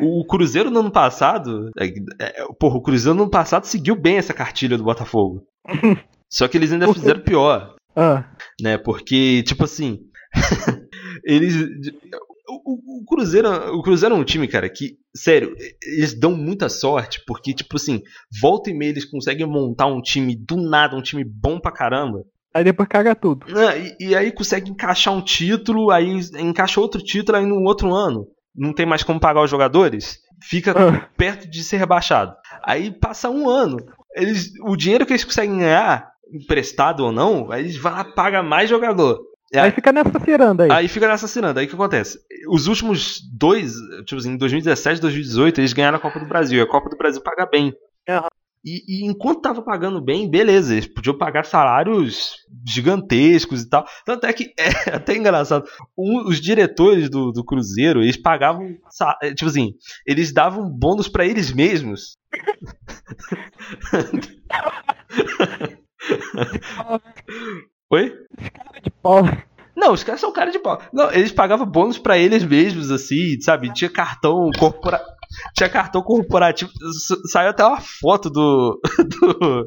O Cruzeiro no ano passado, é, é, porra, o Cruzeiro no ano passado seguiu bem essa cartilha do Botafogo. <laughs> Só que eles ainda fizeram pior, Ah, né? Porque tipo assim, <laughs> eles o, o- o Cruzeiro, o Cruzeiro é um time, cara, que sério, eles dão muita sorte, porque tipo assim, volta e meia eles conseguem montar um time do nada, um time bom pra caramba. Aí depois caga tudo. Né, E, e aí consegue encaixar um título, aí encaixa outro título aí no outro ano. Não tem mais como pagar os jogadores. Fica Ah, perto de ser rebaixado. Aí passa um ano. Eles, o dinheiro que eles conseguem ganhar, emprestado ou não, aí eles vão lá paga mais jogador. É, aí fica nessa ciranda aí. Aí fica nessa ciranda. Aí o que acontece? Os últimos dois, tipo assim, em 2017 e 2018, eles ganharam a Copa do Brasil. E a Copa do Brasil paga bem. Aham. E, e enquanto tava pagando bem, beleza, eles podiam pagar salários gigantescos e tal. Tanto é que <laughs> é até engraçado. um- os diretores do, do Cruzeiro, eles pagavam. é, Tipo assim, eles davam bônus pra eles mesmos. <laughs> Oi? de pau. Não, os caras são cara de pau. Não, eles pagavam bônus pra eles mesmos, assim, sabe? Tinha cartão corpora... Tinha cartão corporativo. Saiu até uma foto do. do.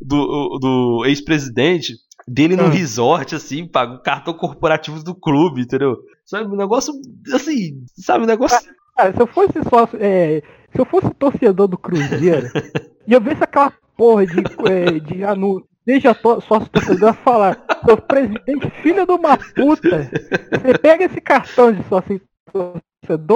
do, do ex-presidente dele num Ah. resort, assim, paga o cartão corporativo do clube, entendeu? Sabe, um negócio assim, sabe, um negócio. Cara, se eu fosse sócio, é, se eu fosse torcedor do Cruzeiro, e eu visse aquela porra de, é, de anúncio, deixa sócio torcedor falar, seu presidente, filho de uma puta, você pega esse cartão de sócio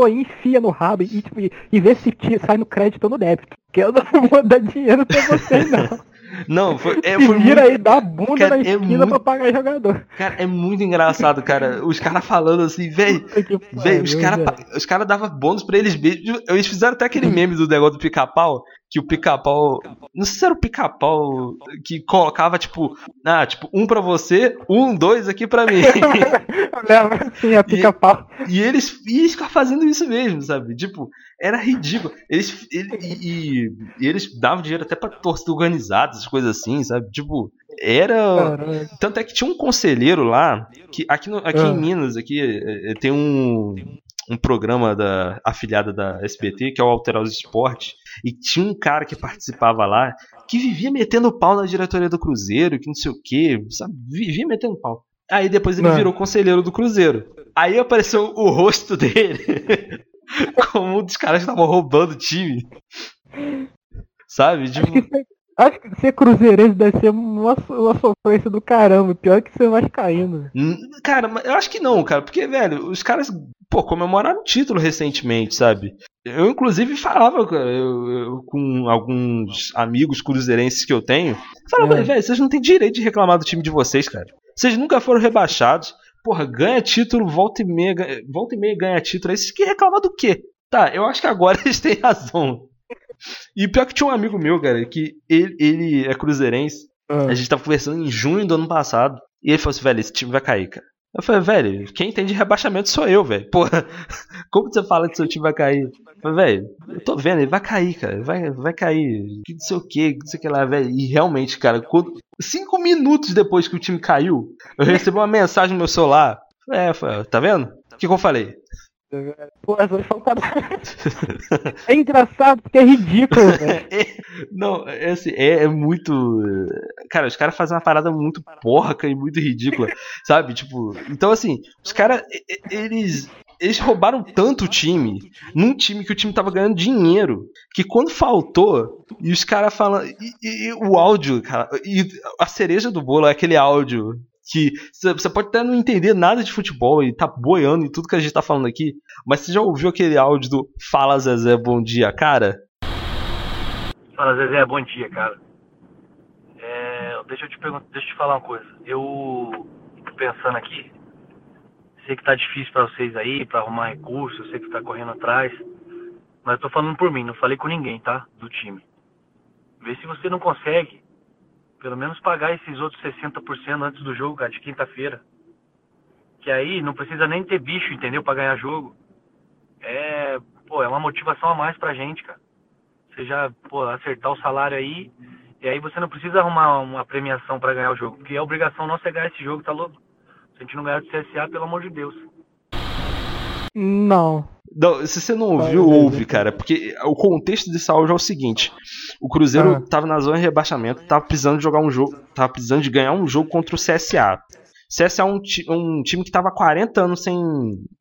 e enfia no rabo e, tipo, e, e vê se ti- sai no crédito ou no débito. Porque eu não <laughs> vou dar dinheiro pra vocês, não. <laughs> Não, foi, é, foi vira muito, aí, dá a bunda Cara, na é esquina muito- pra pagar jogador. cara, é muito engraçado, cara. Os caras falando assim, velho. Véi, os caras velho. cara davam bônus pra eles mesmos. Eles fizeram até aquele <clears throat> meme do negócio do pica-pau. Que o pica-pau. Não sei se era o pica-pau que colocava, tipo, ah, tipo, um pra você, um, dois aqui pra mim. <laughs> Assim, a pica-pau. e eles e eles ficavam fazendo isso mesmo, sabe? Tipo, era ridículo. Eles, ele- e, e- eles davam dinheiro até pra torcida organizada, essas coisas assim, sabe? Tipo, era. Tanto é que tinha um conselheiro lá, que aqui, no- aqui Ah. em Minas, aqui, é, é, tem um, um programa da afiliada da SBT, que é o Alterosa Esporte, e tinha um cara que participava lá que vivia metendo pau na diretoria do Cruzeiro, que não sei o que, sabe? Vivia metendo pau. Aí depois ele Mano. virou conselheiro do Cruzeiro. Aí apareceu o rosto <laughs> dele como um dos caras que estavam roubando o time. Sabe? Tipo... <laughs> Acho que ser cruzeirense deve ser uma, uma sofrência do caramba. Pior que ser vascaíno. Cara, eu acho que não, cara. Porque, velho, os caras, pô, comemoraram o título recentemente, sabe? Eu, inclusive, falava eu, eu, com alguns amigos cruzeirenses que eu tenho. Falava, é. velho, vocês não têm direito de reclamar do time de vocês, cara. Vocês nunca foram rebaixados. Porra, ganha título, volta e meia, volta e meia ganha título. Aí vocês querem reclamar do quê? Tá, eu acho que agora <laughs> eles têm razão. E pior que tinha um amigo meu, cara, que ele, ele é cruzeirense. Ah. A gente tava conversando em junho do ano passado. E ele falou assim, velho, esse time vai cair, cara. Eu falei, velho, quem tem de rebaixamento sou eu, velho. <laughs> Porra, como você fala que seu time vai cair? Eu falei, velho, eu tô vendo, ele vai cair, cara. Vai, vai cair. Que não sei o que, não sei o que lá, velho. E realmente, cara, quando, cinco minutos depois que o time caiu, eu recebi uma mensagem no meu celular. É, falei, tá vendo? O que, que eu falei? Pô, <laughs> É engraçado porque é ridículo. É, <laughs> não, é, assim, é, é, muito. Cara, os caras fazem uma parada muito porca e muito ridícula, sabe? Tipo, então assim, os caras, eles. Eles roubaram tanto o time, num time que o time tava ganhando dinheiro, que quando faltou, e os caras falam. E, e, e, o áudio, cara, e a cereja do bolo é aquele áudio que você pode até não entender nada de futebol e tá boiando em tudo que a gente tá falando aqui, mas você já ouviu aquele áudio do Fala Zezé, bom dia, cara? Fala Zezé, bom dia, cara. É, deixa eu te perguntar, deixa eu te falar uma coisa. Eu tô pensando aqui, sei que tá difícil para vocês aí, para arrumar recursos, eu sei que tá correndo atrás, mas eu tô falando por mim, não falei com ninguém, tá? Do time. Vê se você não consegue pelo menos pagar esses outros 60% antes do jogo, cara, de quinta-feira. Que aí não precisa nem ter bicho, entendeu? Pra ganhar jogo. É, pô, é uma motivação a mais pra gente, cara. Você já, pô, acertar o salário aí. E aí você não precisa arrumar uma premiação para ganhar o jogo. Porque a obrigação nossa é ganhar esse jogo, tá louco? Se a gente não ganhar do CSA, pelo amor de Deus. Não. Não, se você não ouviu, ouve, cara. Porque o contexto desse áudio é o seguinte: o Cruzeiro ah. tava na zona de rebaixamento, tava precisando de jogar um jogo, tava precisando de ganhar um jogo contra o CSA. CSA é um, um time que tava há 40 anos sem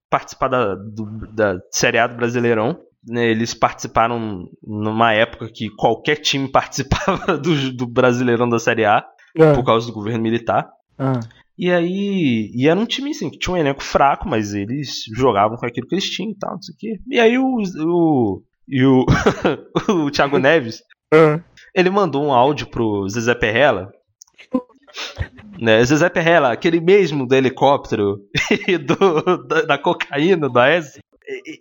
participar da, do, da Série A do Brasileirão. Né, eles participaram numa época que qualquer time <laughs> participava do, do Brasileirão da Série A, ah. por causa do governo militar. Ah. E aí. E era um time assim, que tinha um elenco fraco, mas eles jogavam com aquilo que eles tinham e tal, não sei o quê. E aí o. o e o, <laughs> o Thiago Neves, uhum. ele mandou um áudio pro Zezé Perrella. Né, Zezé Perrella, aquele mesmo do helicóptero <laughs> e do, da, da cocaína, do AES.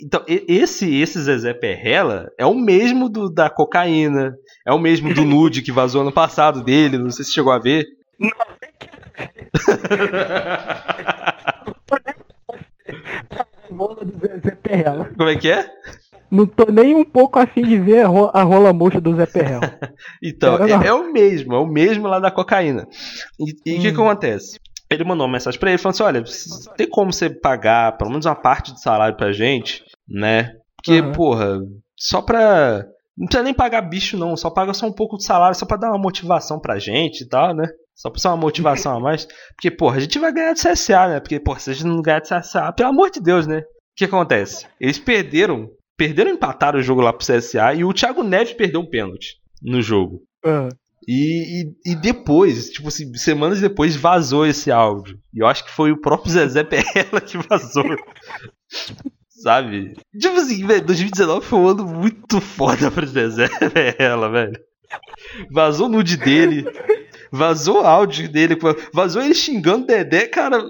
Então, esse, esse Zezé Perrella é o mesmo do da cocaína, é o mesmo do nude que vazou ano passado dele, não sei se chegou a ver. Como é que é? Não tô nem um pouco afim de ver a rola murcha do Zé Perrel. <laughs> então, é, é, o mesmo, é o mesmo lá da cocaína. E o hum. que, que acontece? Ele mandou uma mensagem pra ele falando assim: olha, tem como você pagar pelo menos uma parte do salário pra gente, né? Porque, uhum. porra, só pra. Não precisa nem pagar bicho, não. Só paga só um pouco do salário, só pra dar uma motivação pra gente e tal, né? Só pra ser uma motivação a mais. Porque, porra, a gente vai ganhar de CSA, né? Porque, porra, se a gente não ganhar de CSA, pelo amor de Deus, né? O que acontece? Eles perderam. Perderam empatar o jogo lá pro CSA e o Thiago Neves perdeu um pênalti no jogo. Uhum. E, e, e, depois, tipo assim, semanas depois vazou esse áudio. E eu acho que foi o próprio Zezé Perrella que vazou. <laughs> Sabe? Tipo assim, velho, 2019 foi um ano muito foda pra Zezé Perrella, velho. Vazou o nude dele. Vazou áudio dele, vazou ele xingando Dedé, cara.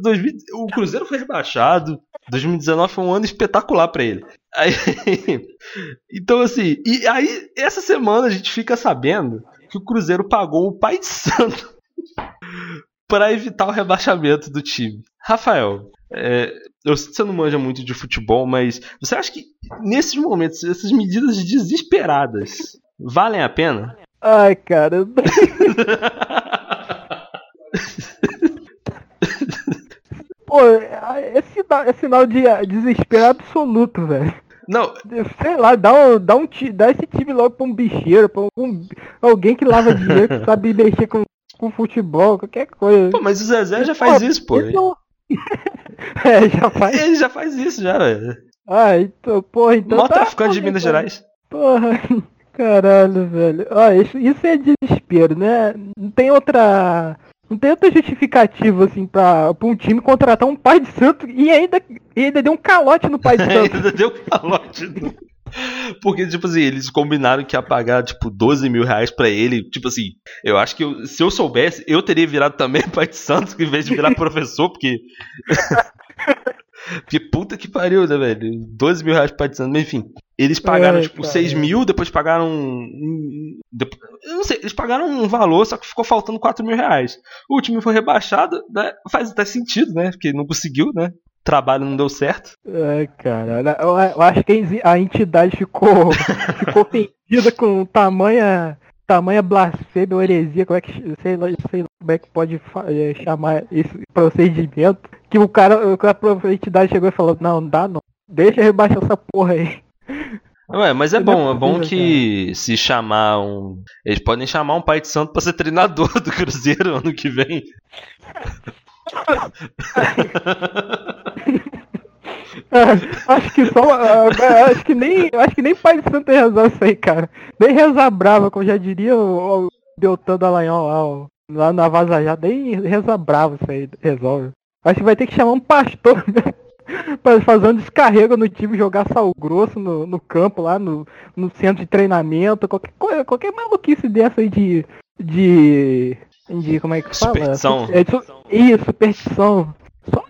2000, o Cruzeiro foi rebaixado. 2019 foi um ano espetacular para ele. Aí, <laughs> então, assim, e aí, essa semana a gente fica sabendo que o Cruzeiro pagou o pai de santo <laughs> para evitar o rebaixamento do time. Rafael, é, eu sei que você não manja muito de futebol, mas você acha que nesses momentos, essas medidas desesperadas valem a pena? Ai, cara. <laughs> Pô, é sinal, é sinal de desespero absoluto, velho. Não. Sei lá, dá, um, dá, um, dá esse time logo pra um bicheiro, pra um, alguém que lava dinheiro, que sabe mexer com, com futebol, qualquer coisa. Pô, mas o Zezé já faz pô, isso, pô. Então... <laughs> é, já faz. Ele já faz isso, já, velho. Ah, então, porra, então. Mó tá, traficante de Minas Gerais. Porra, caralho, velho. Ó, isso, isso é desespero, né? Não tem outra não tem outra justificativa, assim, pra, pra um time contratar um pai de santo e ainda, e ainda deu um calote no pai de <laughs> santo. ainda deu calote no... Porque, tipo assim, eles combinaram que ia pagar, tipo, 12 mil reais pra ele. Tipo assim, eu acho que eu, se eu soubesse, eu teria virado também <laughs> pai de santo em vez de virar professor, porque. Porque puta que pariu, né, velho? 12 mil reais santo, mas enfim. Eles pagaram, é, tipo, cara. 6 mil, depois pagaram. Eu não sei, eles pagaram um valor, só que ficou faltando 4 mil reais. O time foi rebaixado, né? Faz até sentido, né? Porque não conseguiu, né? O trabalho não deu certo. É, cara, eu, acho que a entidade ficou, <laughs> ficou ofendida com tamanha, tamanha blasfêmia ou heresia, como é que, sei lá, sei lá como é que pode é, chamar esse procedimento, que o cara, a entidade chegou e falou, não, não dá não, deixa rebaixar essa porra aí. Ué, mas é bom, é bom que se chamar um. Eles podem chamar um pai de santo pra ser treinador do Cruzeiro ano que vem. É, <laughs> acho que só. Uh, acho que nem. Acho que nem pai de santo resolve isso aí, cara. Nem reza brava, como já diria o, o Deltan Dallagnol lá, ó, lá na Vaza já, nem reza brava isso aí resolve. Acho que vai ter que chamar um pastor <laughs> mesmo. para fazer um descarrego no time, jogar sal grosso no, no campo, lá no, no centro de treinamento, qualquer coisa, qualquer maluquice dessa aí de. de. de como é que fala? Superstição. É, isso, superstição. Só,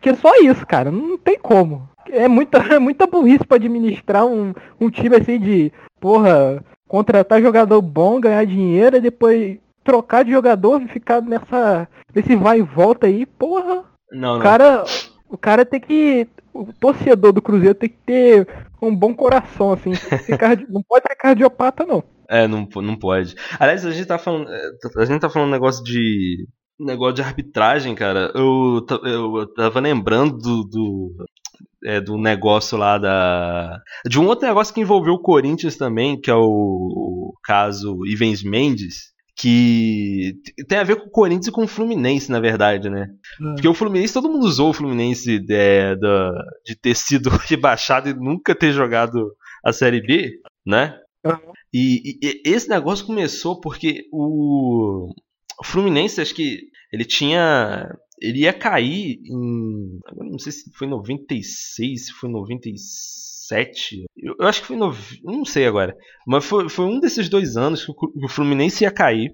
que é só isso, cara. Não tem como. É muita, <laughs> é muita burrice para administrar um, um time assim de, porra, contratar jogador bom, ganhar dinheiro e depois trocar de jogador e ficar nessa. nesse vai e volta aí, porra. Não, não. Cara, o cara tem que. O torcedor do Cruzeiro tem que ter um bom coração, assim. não pode ser cardiopata, não. É, não, não pode. Aliás, a gente tá falando. A gente tá falando um negócio de. negócio de arbitragem, cara. Eu, eu tava lembrando do. do é, do negócio lá da. De um outro negócio que envolveu o Corinthians também, que é o, o caso Ivens Mendes que tem a ver com o Corinthians e com o Fluminense, na verdade, né? É. Porque o Fluminense, todo mundo usou o Fluminense de, de, de, ter sido <laughs> rebaixado e nunca ter jogado a Série B, né? Uhum. E, e, esse negócio começou porque o, Fluminense, acho que ele tinha. Ele ia cair em. Não sei se foi 96, se foi 96 97. Eu, eu acho que foi no, não sei agora. Mas foi, foi um desses dois anos que o, o Fluminense ia cair.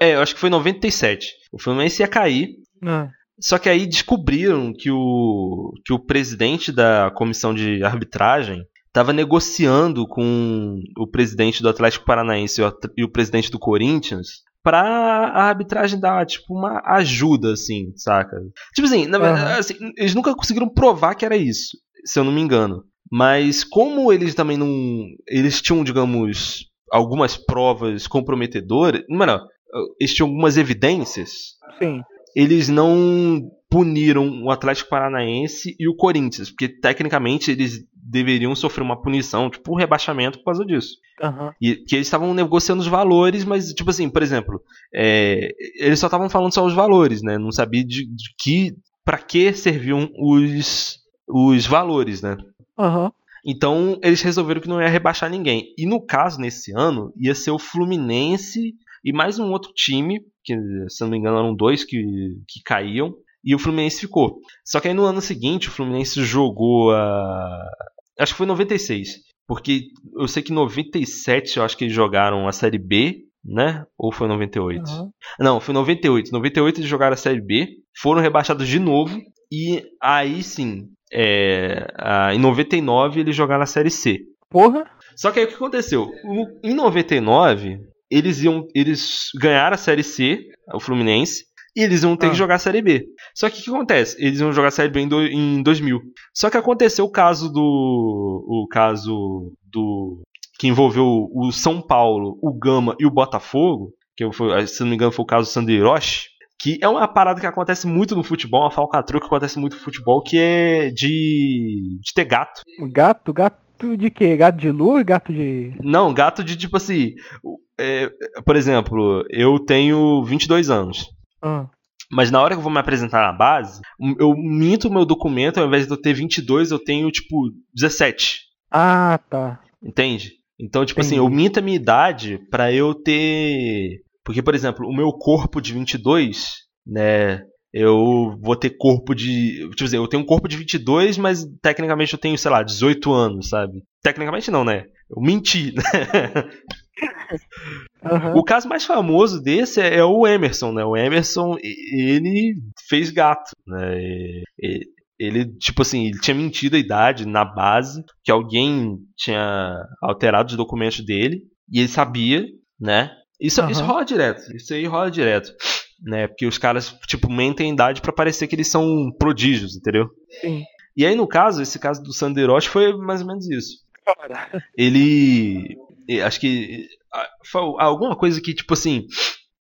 É, eu acho que foi 97. O Fluminense ia cair. Ah. Só que aí descobriram que o, que o presidente da comissão de arbitragem estava negociando com o presidente do Atlético Paranaense e o presidente do Corinthians para a arbitragem dar tipo uma ajuda assim, saca? Tipo assim, na, uhum. assim, eles nunca conseguiram provar que era isso, se eu não me engano. Mas como eles também não. Eles tinham, digamos, algumas provas comprometedoras. Não, eles tinham algumas evidências. Sim. Eles não puniram o Atlético Paranaense e o Corinthians, porque tecnicamente eles deveriam sofrer uma punição, tipo um rebaixamento por causa disso. Uhum. E que eles estavam negociando os valores, mas, tipo assim, por exemplo, é, eles só estavam falando só os valores, né? Não sabia de, de que. para que serviam os, os valores, né? Uhum. Então eles resolveram que não ia rebaixar ninguém. E no caso, nesse ano, ia ser o Fluminense e mais um outro time, que se não me engano eram dois que, que caíam, e o Fluminense ficou. Só que aí no ano seguinte o Fluminense jogou a. Acho que foi 96. Porque eu sei que em 97 eu acho que eles jogaram a Série B, né? Ou foi 98? Uhum. Não, foi 98. 98 eles jogaram a Série B, foram rebaixados de novo, e aí sim é, em 99 eles jogaram a Série C. Porra! Só que aí o que aconteceu? Em 99, eles iam. Eles ganharam a Série C, o Fluminense, e eles iam ter ah. que jogar a Série B. Só que o que acontece? Eles iam jogar a Série B em, do, em 2000. Só que aconteceu o caso do. O caso do. Que envolveu o São Paulo, o Gama e o Botafogo, que foi, se não me engano foi o caso do Sandro Hiroshi, Que é uma parada que acontece muito no futebol, uma falcatrua que acontece muito no futebol, que é de, de ter gato. Gato? Gato de quê? Gato de luz? Gato de. Não, gato de tipo assim. é, por exemplo, eu tenho 22 anos. Ah, Mas na hora que eu vou me apresentar na base, eu minto o meu documento, ao invés de eu ter 22, eu tenho tipo 17. Ah, tá. Entende? Então, tipo assim, Entendi. eu minto a minha idade pra eu ter. Porque, por exemplo, o meu corpo de 22, né? Eu vou ter corpo de. Tipo assim, eu tenho um corpo de 22, mas tecnicamente eu tenho, sei lá, 18 anos, sabe? Tecnicamente não, né? Eu menti, <laughs> né? Aham. O caso mais famoso desse é, é o Emerson, né? O Emerson, ele fez gato, né? Ele, tipo assim, ele tinha mentido a idade na base, que alguém tinha alterado os documentos dele, e ele sabia, né? Isso, Aham. isso rola direto, isso aí rola direto, né? Porque os caras, tipo, mentem a idade pra parecer que eles são prodígios, entendeu? Sim. E aí, no caso, esse caso do Sanderoche foi mais ou menos isso Cara. ele. Acho que. Foi alguma coisa que, tipo assim.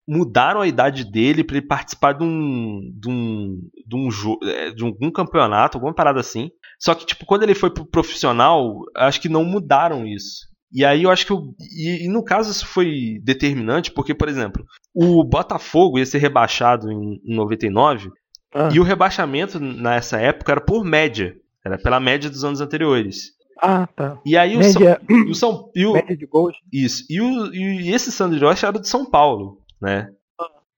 Mudaram a idade dele pra ele participar de um. de um. de um, jo- eh, de algum campeonato, alguma parada assim. Só que, tipo, quando ele foi pro profissional, acho que não mudaram isso. E aí eu acho que. eu- e, e no caso isso foi determinante, porque, por exemplo, o Botafogo ia ser rebaixado em, em 99, Ah, e o rebaixamento nessa época era por média. Era pela média dos anos anteriores. ah, tá. E aí o São, Média, e o São, e o, média de gols. isso. E, o, e esse Sandro Rocha era de São Paulo, né?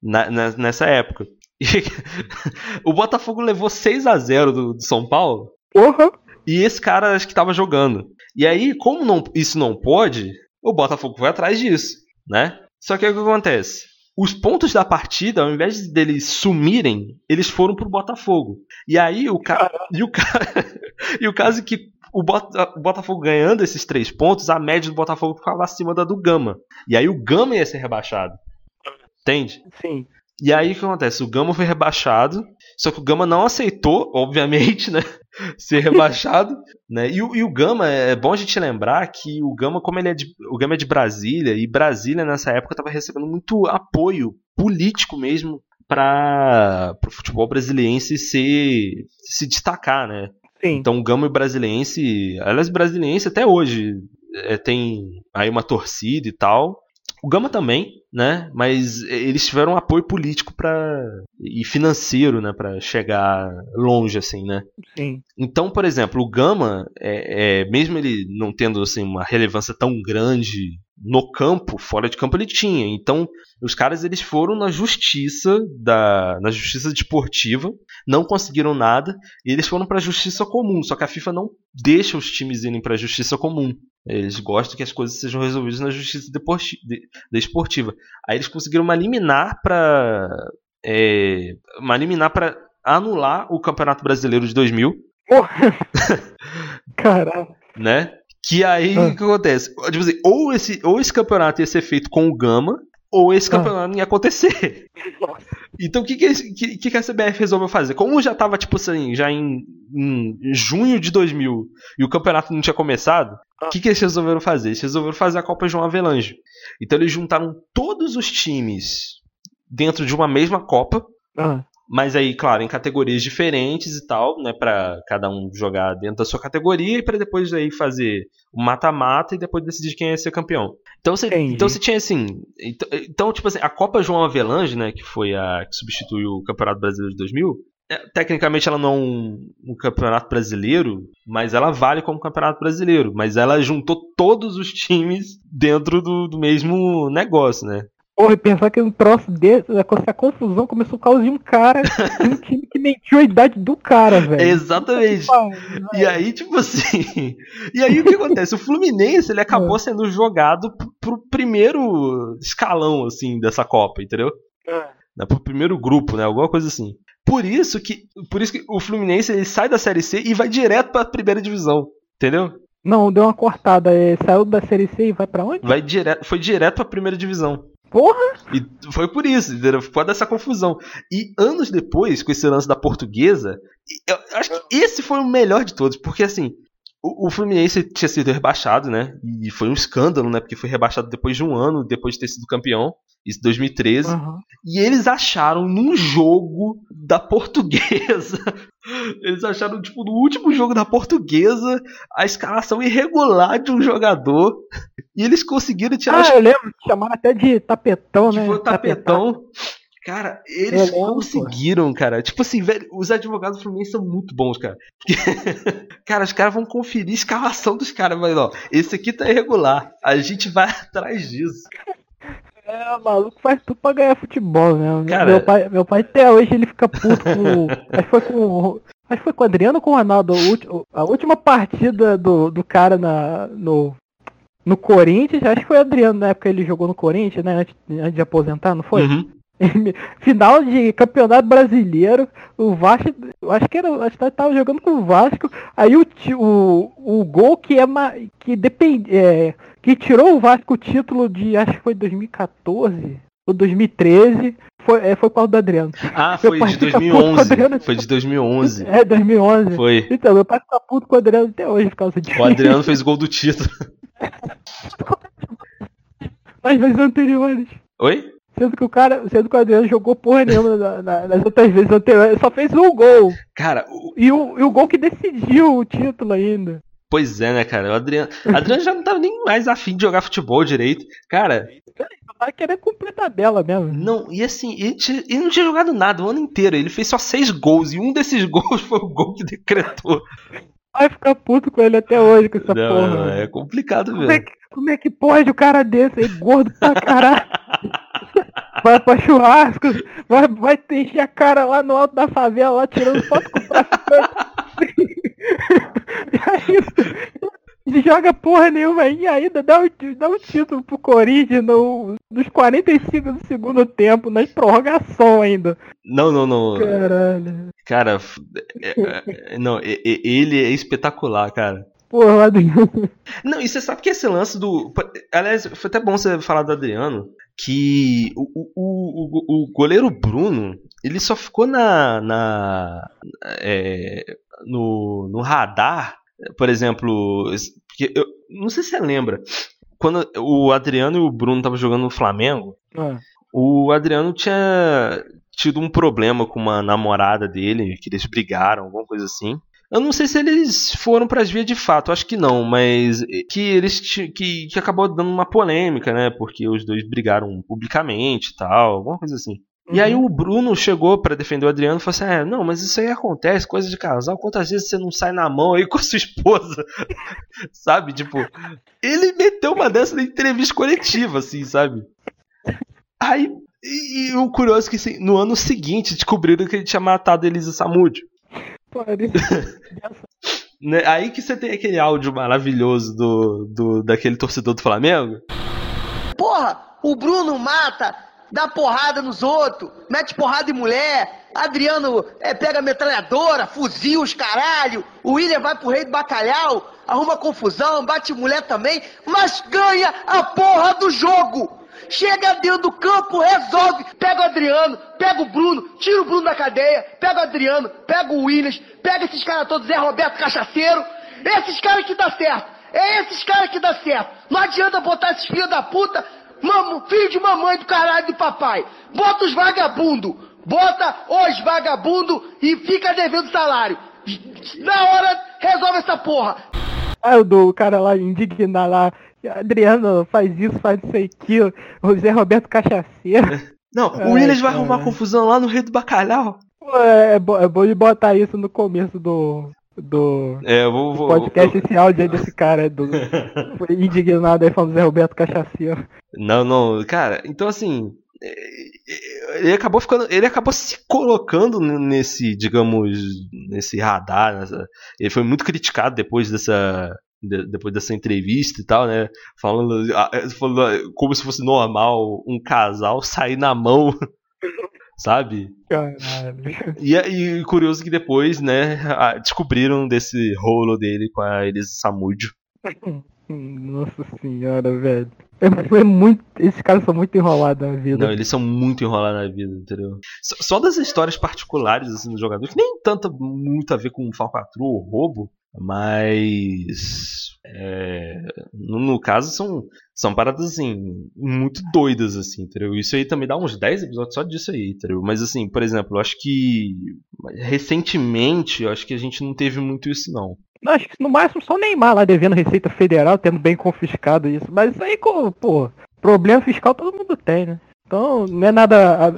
Na- na- nessa época. E <laughs> o Botafogo levou 6 a 0 do, do São Paulo. Porra! E esse cara acho que tava jogando. E aí, como não- isso não pode, o Botafogo foi atrás disso, né? Só que o que acontece? Os pontos da partida, ao invés deles sumirem, eles foram pro Botafogo. E aí o cara. E o cara. <laughs> e o caso é que o Botafogo ganhando esses três pontos, a média do Botafogo ficava acima da do Gama. E aí o Gama ia ser rebaixado. Entende? Sim. E aí o que acontece? O Gama foi rebaixado, só que o Gama não aceitou, obviamente, né? <laughs> Ser rebaixado, né? E, o- e o Gama, é bom a gente lembrar que o Gama, como ele é de, o Gama é de Brasília, e Brasília nessa época estava recebendo muito apoio político mesmo para o futebol brasiliense se, se destacar, né? Sim. Então o Gama e o Brasiliense, aliás, o Brasiliense até hoje é, tem aí uma torcida e tal. O Gama também, né? Mas eles tiveram um apoio político para e financeiro, né, para chegar longe assim, né? Sim. Então, por exemplo, o Gama, é, é, mesmo ele não tendo assim, uma relevância tão grande no campo, fora de campo ele tinha. Então, os caras eles foram na justiça da, na justiça desportiva, não conseguiram nada e eles foram para a justiça comum. Só que a FIFA não deixa os times irem para a justiça comum. Eles gostam que as coisas sejam resolvidas na justiça desportiva. Aí eles conseguiram uma liminar para é, uma liminar para anular o Campeonato Brasileiro de 2000 Porra! <laughs> Caralho. né? Que aí Ah. o que acontece? Tipo assim, ou esse, ou esse campeonato ia ser feito com o Gama, ou esse Ah. campeonato não ia acontecer. Então o que, que, que, que que a CBF resolveu fazer? Como já tava, tipo assim, já em, em junho de 2000 e o campeonato não tinha começado, o Ah. que, que eles resolveram fazer? Eles resolveram fazer a Copa João Avelange. Então eles juntaram todos os times dentro de uma mesma Copa, Ah, mas aí, claro, em categorias diferentes e tal, né, Pra cada um jogar dentro da sua categoria e pra depois aí fazer o mata-mata e depois decidir quem ia ser campeão. Então você, Entendi. então você tinha assim, então, então, tipo assim, a Copa João Avelange, né, que foi a que substituiu o Campeonato Brasileiro de 2000, é, tecnicamente ela não é um, um campeonato brasileiro, mas ela vale como campeonato brasileiro, mas ela juntou todos os times dentro do, do mesmo negócio, né? Porra, pensar que um troço desse, essa confusão começou por causa de um cara, de <laughs> um time que mentiu a idade do cara, velho. Exatamente. E aí, tipo assim. E aí o que acontece? O Fluminense ele acabou sendo jogado pro- primeiro escalão, assim, dessa Copa, entendeu? Né, Pro primeiro grupo, né? Alguma coisa assim. Por isso que. Por isso que o Fluminense ele sai da Série C e vai direto pra primeira divisão. Entendeu? Não, deu uma cortada. é, saiu da Série C e vai pra onde? Vai direto, foi direto pra primeira divisão. Porra! E foi por isso, entendeu? Por causa dessa confusão. E anos depois, com esse lance da portuguesa, eu acho que esse foi o melhor de todos, porque assim, o, o Fluminense tinha sido rebaixado, né? E foi um escândalo, né? Porque foi rebaixado depois de um ano, depois de ter sido campeão. Isso em 2013. Aham. E eles acharam num jogo da portuguesa. <laughs> Eles acharam, tipo, no último jogo da portuguesa, a escalação irregular de um jogador. E eles conseguiram tirar Ah, eu lembro, chamaram até de tapetão, né? foi o tapetão. Cara, eles Eu lembro, conseguiram, cara. Tipo assim, velho, os advogados do Fluminense são muito bons, cara. Porque, <laughs> cara, os caras vão conferir a escalação dos caras, mas ó, esse aqui tá irregular. A gente vai <laughs> atrás disso. É, o maluco faz tudo pra ganhar futebol, né? Cara- Meu pai, meu pai até hoje ele fica puto com. <laughs> acho que foi com. Acho que foi com o Adriano ou com o Ronaldo. a última partida do, do cara na, no, no Corinthians, acho que foi o Adriano na época que ele jogou no Corinthians, né? Antes, antes de aposentar, não foi? Uhum. Final de campeonato brasileiro, o Vasco, eu acho que era, acho que tava jogando com o Vasco, aí o, o, o gol que é que depende, é, que tirou o Vasco o título de, acho que foi 2014 ou 2013, foi, é, foi com o do Adriano. Ah, Meu foi de fica puto com o 2011. Adriano. Foi de 2011. É, 2011. Foi. Então, meu pai fica puto com o Adriano até hoje por causa disso. O Adriano fez gol do título. <laughs> Nas vezes anteriores. Oi? Sendo que o cara, sendo que o Adriano jogou porra nenhuma na- na- nas outras vezes anteriores, só fez um gol. Cara, o- E o, e o gol que decidiu o título ainda. pois é, né, cara? O Adriano, Adriano já não tava nem mais afim de jogar futebol direito. Cara, Vai querer cumprir tabela mesmo. não, e assim, ele, tinha- ele não tinha jogado nada o ano inteiro. Ele fez só seis gols. E um desses <laughs> gols foi o gol que decretou. Vai ficar puto com ele até hoje com essa Não, porra. não, né? é complicado como, é mesmo. que, como é que pode o cara desse aí, gordo pra caralho? <laughs> vai pra churrasco, vai, vai encher a cara lá no alto da favela, lá tirando foto com o e aí, <laughs> ele joga porra nenhuma aí, ainda dá um, dá um título pro Corinthians no, nos 45 do segundo tempo, na prorrogação ainda. Não, não, não. Caralho. Cara, é- é- não, e- ele é espetacular, cara. Porra, Adriano. Não, e você sabe que esse lance do. Aliás, foi até bom você falar do Adriano. Que o, o, o, o goleiro Bruno, ele só ficou na. na é, no, no radar, por exemplo. Porque eu, não sei se você lembra. Quando o Adriano e o Bruno estavam jogando no Flamengo, Ah, o Adriano tinha tido um problema com uma namorada dele, que eles brigaram, alguma coisa assim. Eu não sei se eles foram pras vias de fato, acho que não, mas que eles que, que acabou dando uma polêmica, né? Porque os dois brigaram publicamente e tal, alguma coisa assim. E aí uhum. o Bruno chegou pra defender o Adriano e falou assim: é, não, mas isso aí acontece, coisa de casal. Quantas vezes você não sai na mão aí com a sua esposa? <laughs> sabe? Tipo, ele meteu uma dessa na entrevista coletiva, assim, sabe? Aí, e, e o curioso é que assim, no ano seguinte descobriram que ele tinha matado Elisa Samúdio. Pare- <laughs> Né? Aí que você tem aquele áudio maravilhoso do, do daquele torcedor do Flamengo. Porra, o Bruno mata, dá porrada nos outros, mete porrada em mulher. Adriano é, pega metralhadora, fuzil os caralho. O William vai pro rei do bacalhau, arruma confusão, bate mulher também, mas ganha a porra do jogo. Chega dentro do campo, resolve. Pega o Adriano, pega o Bruno, tira o Bruno da cadeia, pega o Adriano, pega o Williams, pega esses caras todos, Zé Roberto Cachaceiro. Esses caras que dá certo. É esses caras que dá certo. Não adianta botar esses filhos da puta, mamo, filho de mamãe do caralho do papai. Bota os vagabundo. Bota os vagabundo e fica devendo salário. Na hora, resolve essa porra. Ah, o do cara lá indignar lá. Adriano faz isso, faz isso aqui. O Zé Roberto Cachaceiro. <laughs> Não, o Williams vai arrumar confusão lá no Rei do Bacalhau. Pô, é, bo- é bom de botar isso no começo do. Do É, eu vou. vou podcast, esse áudio aí desse cara do. <laughs> Foi indignado aí falando do Zé Roberto Cachaceiro. Não, não, cara, então assim. é, é, Ele acabou ficando. Ele acabou se colocando nesse, digamos, nesse radar. nessa- ele foi muito criticado depois dessa. De- depois dessa entrevista e tal, né? Falando, ah, é, falando ah, como se fosse normal um casal sair na mão, <laughs> sabe? Caralho. E, é- e curioso que depois, né, descobriram desse rolo dele com a Elisa Samúdio. Nossa senhora, velho. É, é muito. Esses caras são muito enrolados na vida. Não, eles são muito enrolados na vida, entendeu? Só, só das histórias particulares assim, do jogador, que nem tanto muito a ver com falcatrua ou roubo, Mas. É, no, no, caso, são, são paradas assim, muito doidas, assim, entendeu? Isso aí também dá uns 10 episódios só disso aí, entendeu? Mas assim, por exemplo, eu acho que. Recentemente, eu acho que a gente não teve muito isso, não. Acho que no máximo só o Neymar lá devendo Receita Federal, tendo bem confiscado isso. Mas isso aí, pô, problema fiscal todo mundo tem, né? Então não é nada,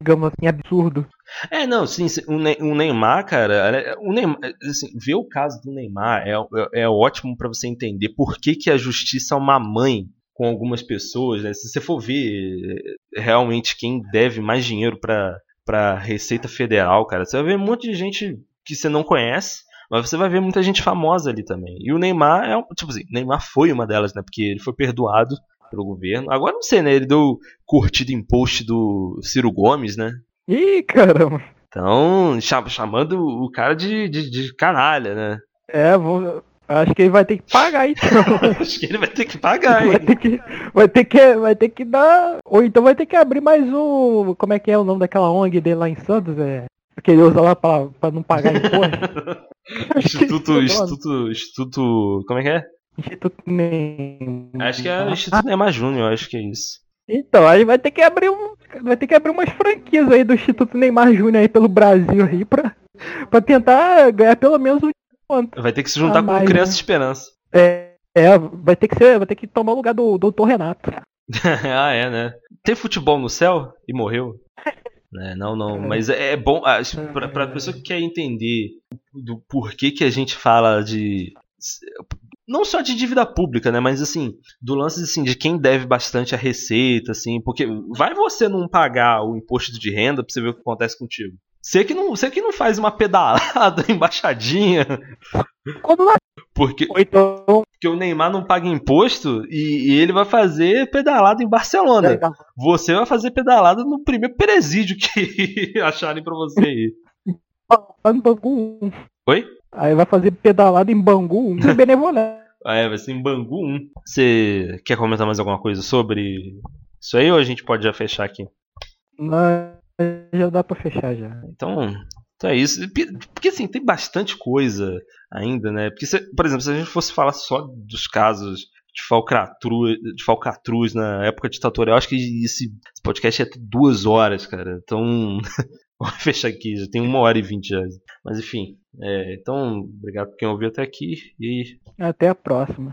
digamos assim, absurdo. É, não, sim, o Neymar, cara, o Neymar, assim, ver o caso do Neymar é, é, é ótimo para você entender por que, que a justiça é uma mãe com algumas pessoas, né? Se você for ver realmente quem deve mais dinheiro para para Receita Federal, cara, você vai ver um monte de gente que você não conhece, mas você vai ver muita gente famosa ali também. E o Neymar é, tipo assim, Neymar foi uma delas, né? Porque ele foi perdoado pelo governo. Agora não sei, né? Ele deu curtida em post do Ciro Gomes, né? Ih, caramba. Então, chamando o cara de, de, de canalha, né? É, vou, acho que ele vai ter que pagar então. <laughs> acho que ele vai ter que pagar, hein? Vai ter que, vai ter que, vai ter que dar. Ou então vai ter que abrir mais um. Como é que é o nome daquela ONG dele lá em Santos? É. Que ele usa lá pra, pra não pagar imposto. <laughs> instituto, Instituto. Instituto. Como é que é? Instituto Neymar. Acho que é o Instituto Neymar Júnior, acho que é isso. Então, aí vai ter que abrir um. Vai ter que abrir umas franquias aí do Instituto Neymar Júnior aí pelo Brasil aí pra, pra tentar ganhar pelo menos um. Vai ter que se juntar mais, com Criança né? Esperança. É, é, vai ter que ser. Vai ter que tomar o lugar do Doutor Renato. <laughs> ah, é, né? Tem futebol no céu e morreu? né? <laughs> Não, não. É. Mas é, é bom. Pra, pra pessoa que quer entender do porquê que a gente fala de não só de dívida pública, né, mas assim, do lance assim de quem deve bastante a receita, assim, porque vai você não pagar o imposto de renda para você ver o que acontece contigo. Você que não, você que não faz uma pedalada <laughs> embaixadinha. Quando não... Porque, então... porque o Neymar não paga imposto e, e ele vai fazer pedalada em Barcelona. Você vai fazer pedalada no primeiro presídio que <laughs> acharem pra você aí. Oi? Aí vai fazer pedalada em Bangu 1 e <laughs> Benevolente. ah, é, vai ser em Bangu 1. Você quer comentar mais alguma coisa sobre isso aí ou a gente pode já fechar aqui? Não, já dá pra fechar já. Então, então é isso. Porque assim, tem bastante coisa ainda, né? Porque, se, por exemplo, se a gente fosse falar só dos casos de falcatruz, de falcatruz na época ditatorial, acho que esse, esse podcast ia ter duas horas, cara. Então, <laughs> vamos <laughs> fechar aqui, já tem uma hora e vinte já. Mas enfim, é, então, obrigado por quem ouviu até aqui e. Até a próxima.